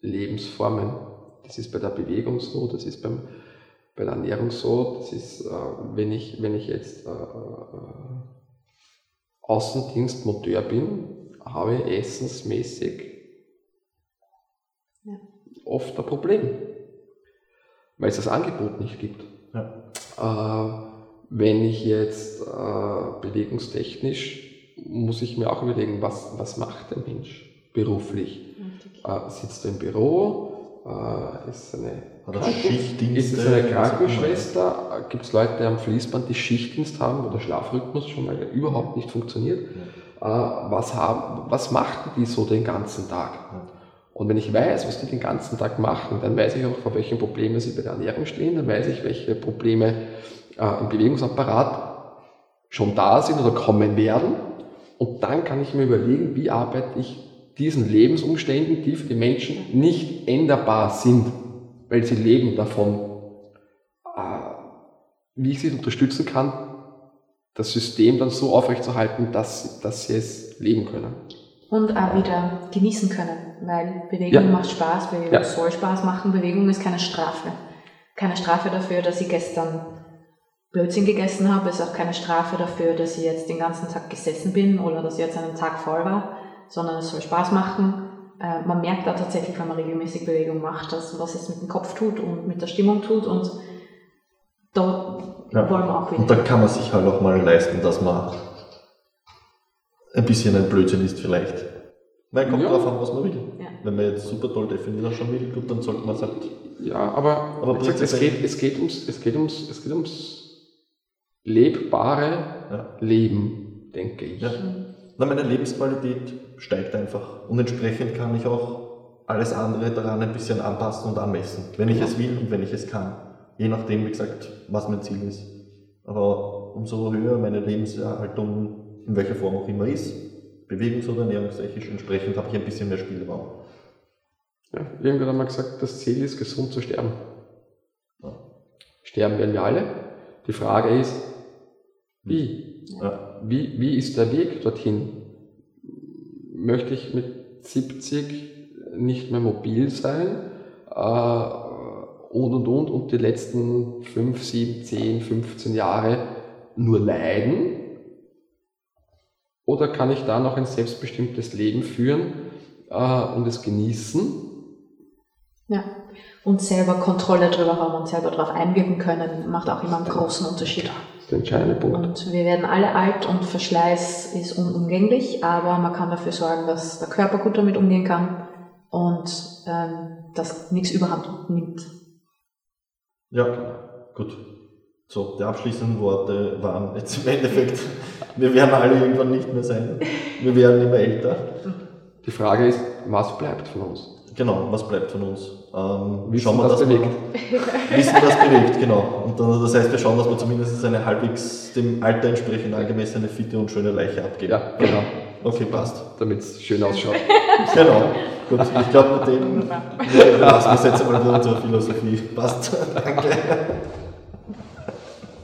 Lebensformen. Das ist bei der Bewegung so, das ist beim, bei der Ernährung so, das ist, äh, wenn, ich, wenn ich jetzt äh, äh, Außendienstmonteur bin, habe ich essensmäßig Ja. oft ein Problem, weil es das Angebot nicht gibt. Ja. Äh, wenn ich jetzt äh, bewegungstechnisch, muss ich mir auch überlegen, was, was macht der Mensch beruflich? Äh, sitzt er im Büro? Äh, ist eine Kranken- ist es eine. Krankenschwester? Gibt es Leute, am Fließband die Schichtdienst haben, wo der Schlafrhythmus schon mal überhaupt nicht funktioniert? Äh, was, haben, was machten die so den ganzen Tag? Ja. Und wenn ich weiß, was die den ganzen Tag machen, dann weiß ich auch, vor welchen Problemen sie bei der Ernährung stehen, dann weiß ich, welche Probleme äh, im Bewegungsapparat schon da sind oder kommen werden. Und dann kann ich mir überlegen, wie arbeite ich diesen Lebensumständen, die für die Menschen nicht änderbar sind, weil sie leben davon, äh, wie ich sie unterstützen kann, das System dann so aufrechtzuerhalten, dass, dass sie es leben können. Und auch wieder genießen können, weil Bewegung Ja. macht Spaß, Bewegung Ja. soll Spaß machen, Bewegung ist keine Strafe. Keine Strafe dafür, dass ich gestern Blödsinn gegessen habe, ist auch keine Strafe dafür, dass ich jetzt den ganzen Tag gesessen bin oder dass ich jetzt einen Tag faul war, sondern es soll Spaß machen. Äh, man merkt da tatsächlich, wenn man regelmäßig Bewegung macht, dass, was es mit dem Kopf tut und mit der Stimmung tut und da Ja. wollen wir auch wieder. Und da kann man sich halt auch mal leisten, dass man ein bisschen ein Blödsinn ist vielleicht. Weil kommt Ja. drauf an, was man will. Ja. Wenn man jetzt super toll definiert schon will, gut, dann sollte man es halt. Ja, aber, Aber gesagt, es, geht, es, geht ums, es, geht ums, es geht ums lebbare Ja. Leben, denke ich. Ja. Na, meine Lebensqualität steigt einfach. Und entsprechend kann ich auch alles andere daran ein bisschen anpassen und anmessen. Wenn ich es will und wenn ich es kann. Je nachdem, wie gesagt, was mein Ziel ist. Aber umso höher meine Lebenserhaltung in welcher Form auch immer ist, bewegungs- oder ernährungstechnisch, entsprechend habe ich ein bisschen mehr Spielraum. Ja, irgendwann hat man gesagt, das Ziel ist, gesund zu sterben. Ja. Sterben werden wir alle. Die Frage ist, wie? Ja. Wie, wie ist der Weg dorthin? Möchte ich mit 70 nicht mehr mobil sein? Äh, und und und und die letzten 5, 7, 10, 15 Jahre nur leiden? Oder kann ich da noch ein selbstbestimmtes Leben führen äh, und es genießen? Ja. Und selber Kontrolle drüber haben und selber darauf einwirken können, macht auch immer einen großen Unterschied. Ist der entscheidende Punkt. Und wir werden alle alt und Verschleiß ist unumgänglich, aber man kann dafür sorgen, dass der Körper gut damit umgehen kann und ähm, dass nichts überhand nimmt. Ja, gut. So, die abschließenden Worte waren jetzt im Endeffekt, wir werden alle irgendwann nicht mehr sein. Wir werden immer älter. Die Frage ist, was bleibt von uns? Genau, was bleibt von uns? Ähm, Wissen, schauen wir, was dass wir- bewegt. [LAUGHS] Wissen, was bewegt, genau. Und dann, das heißt, wir schauen, dass wir zumindest eine halbwegs dem Alter entsprechend angemessene, fitte und schöne Leiche abgeben. Ja, genau. Okay, passt. Damit es schön ausschaut. [LAUGHS] Genau. Gut, ich glaube, mit dem wir lassen wir es jetzt einmal wieder zur Philosophie. Passt. [LAUGHS] Danke.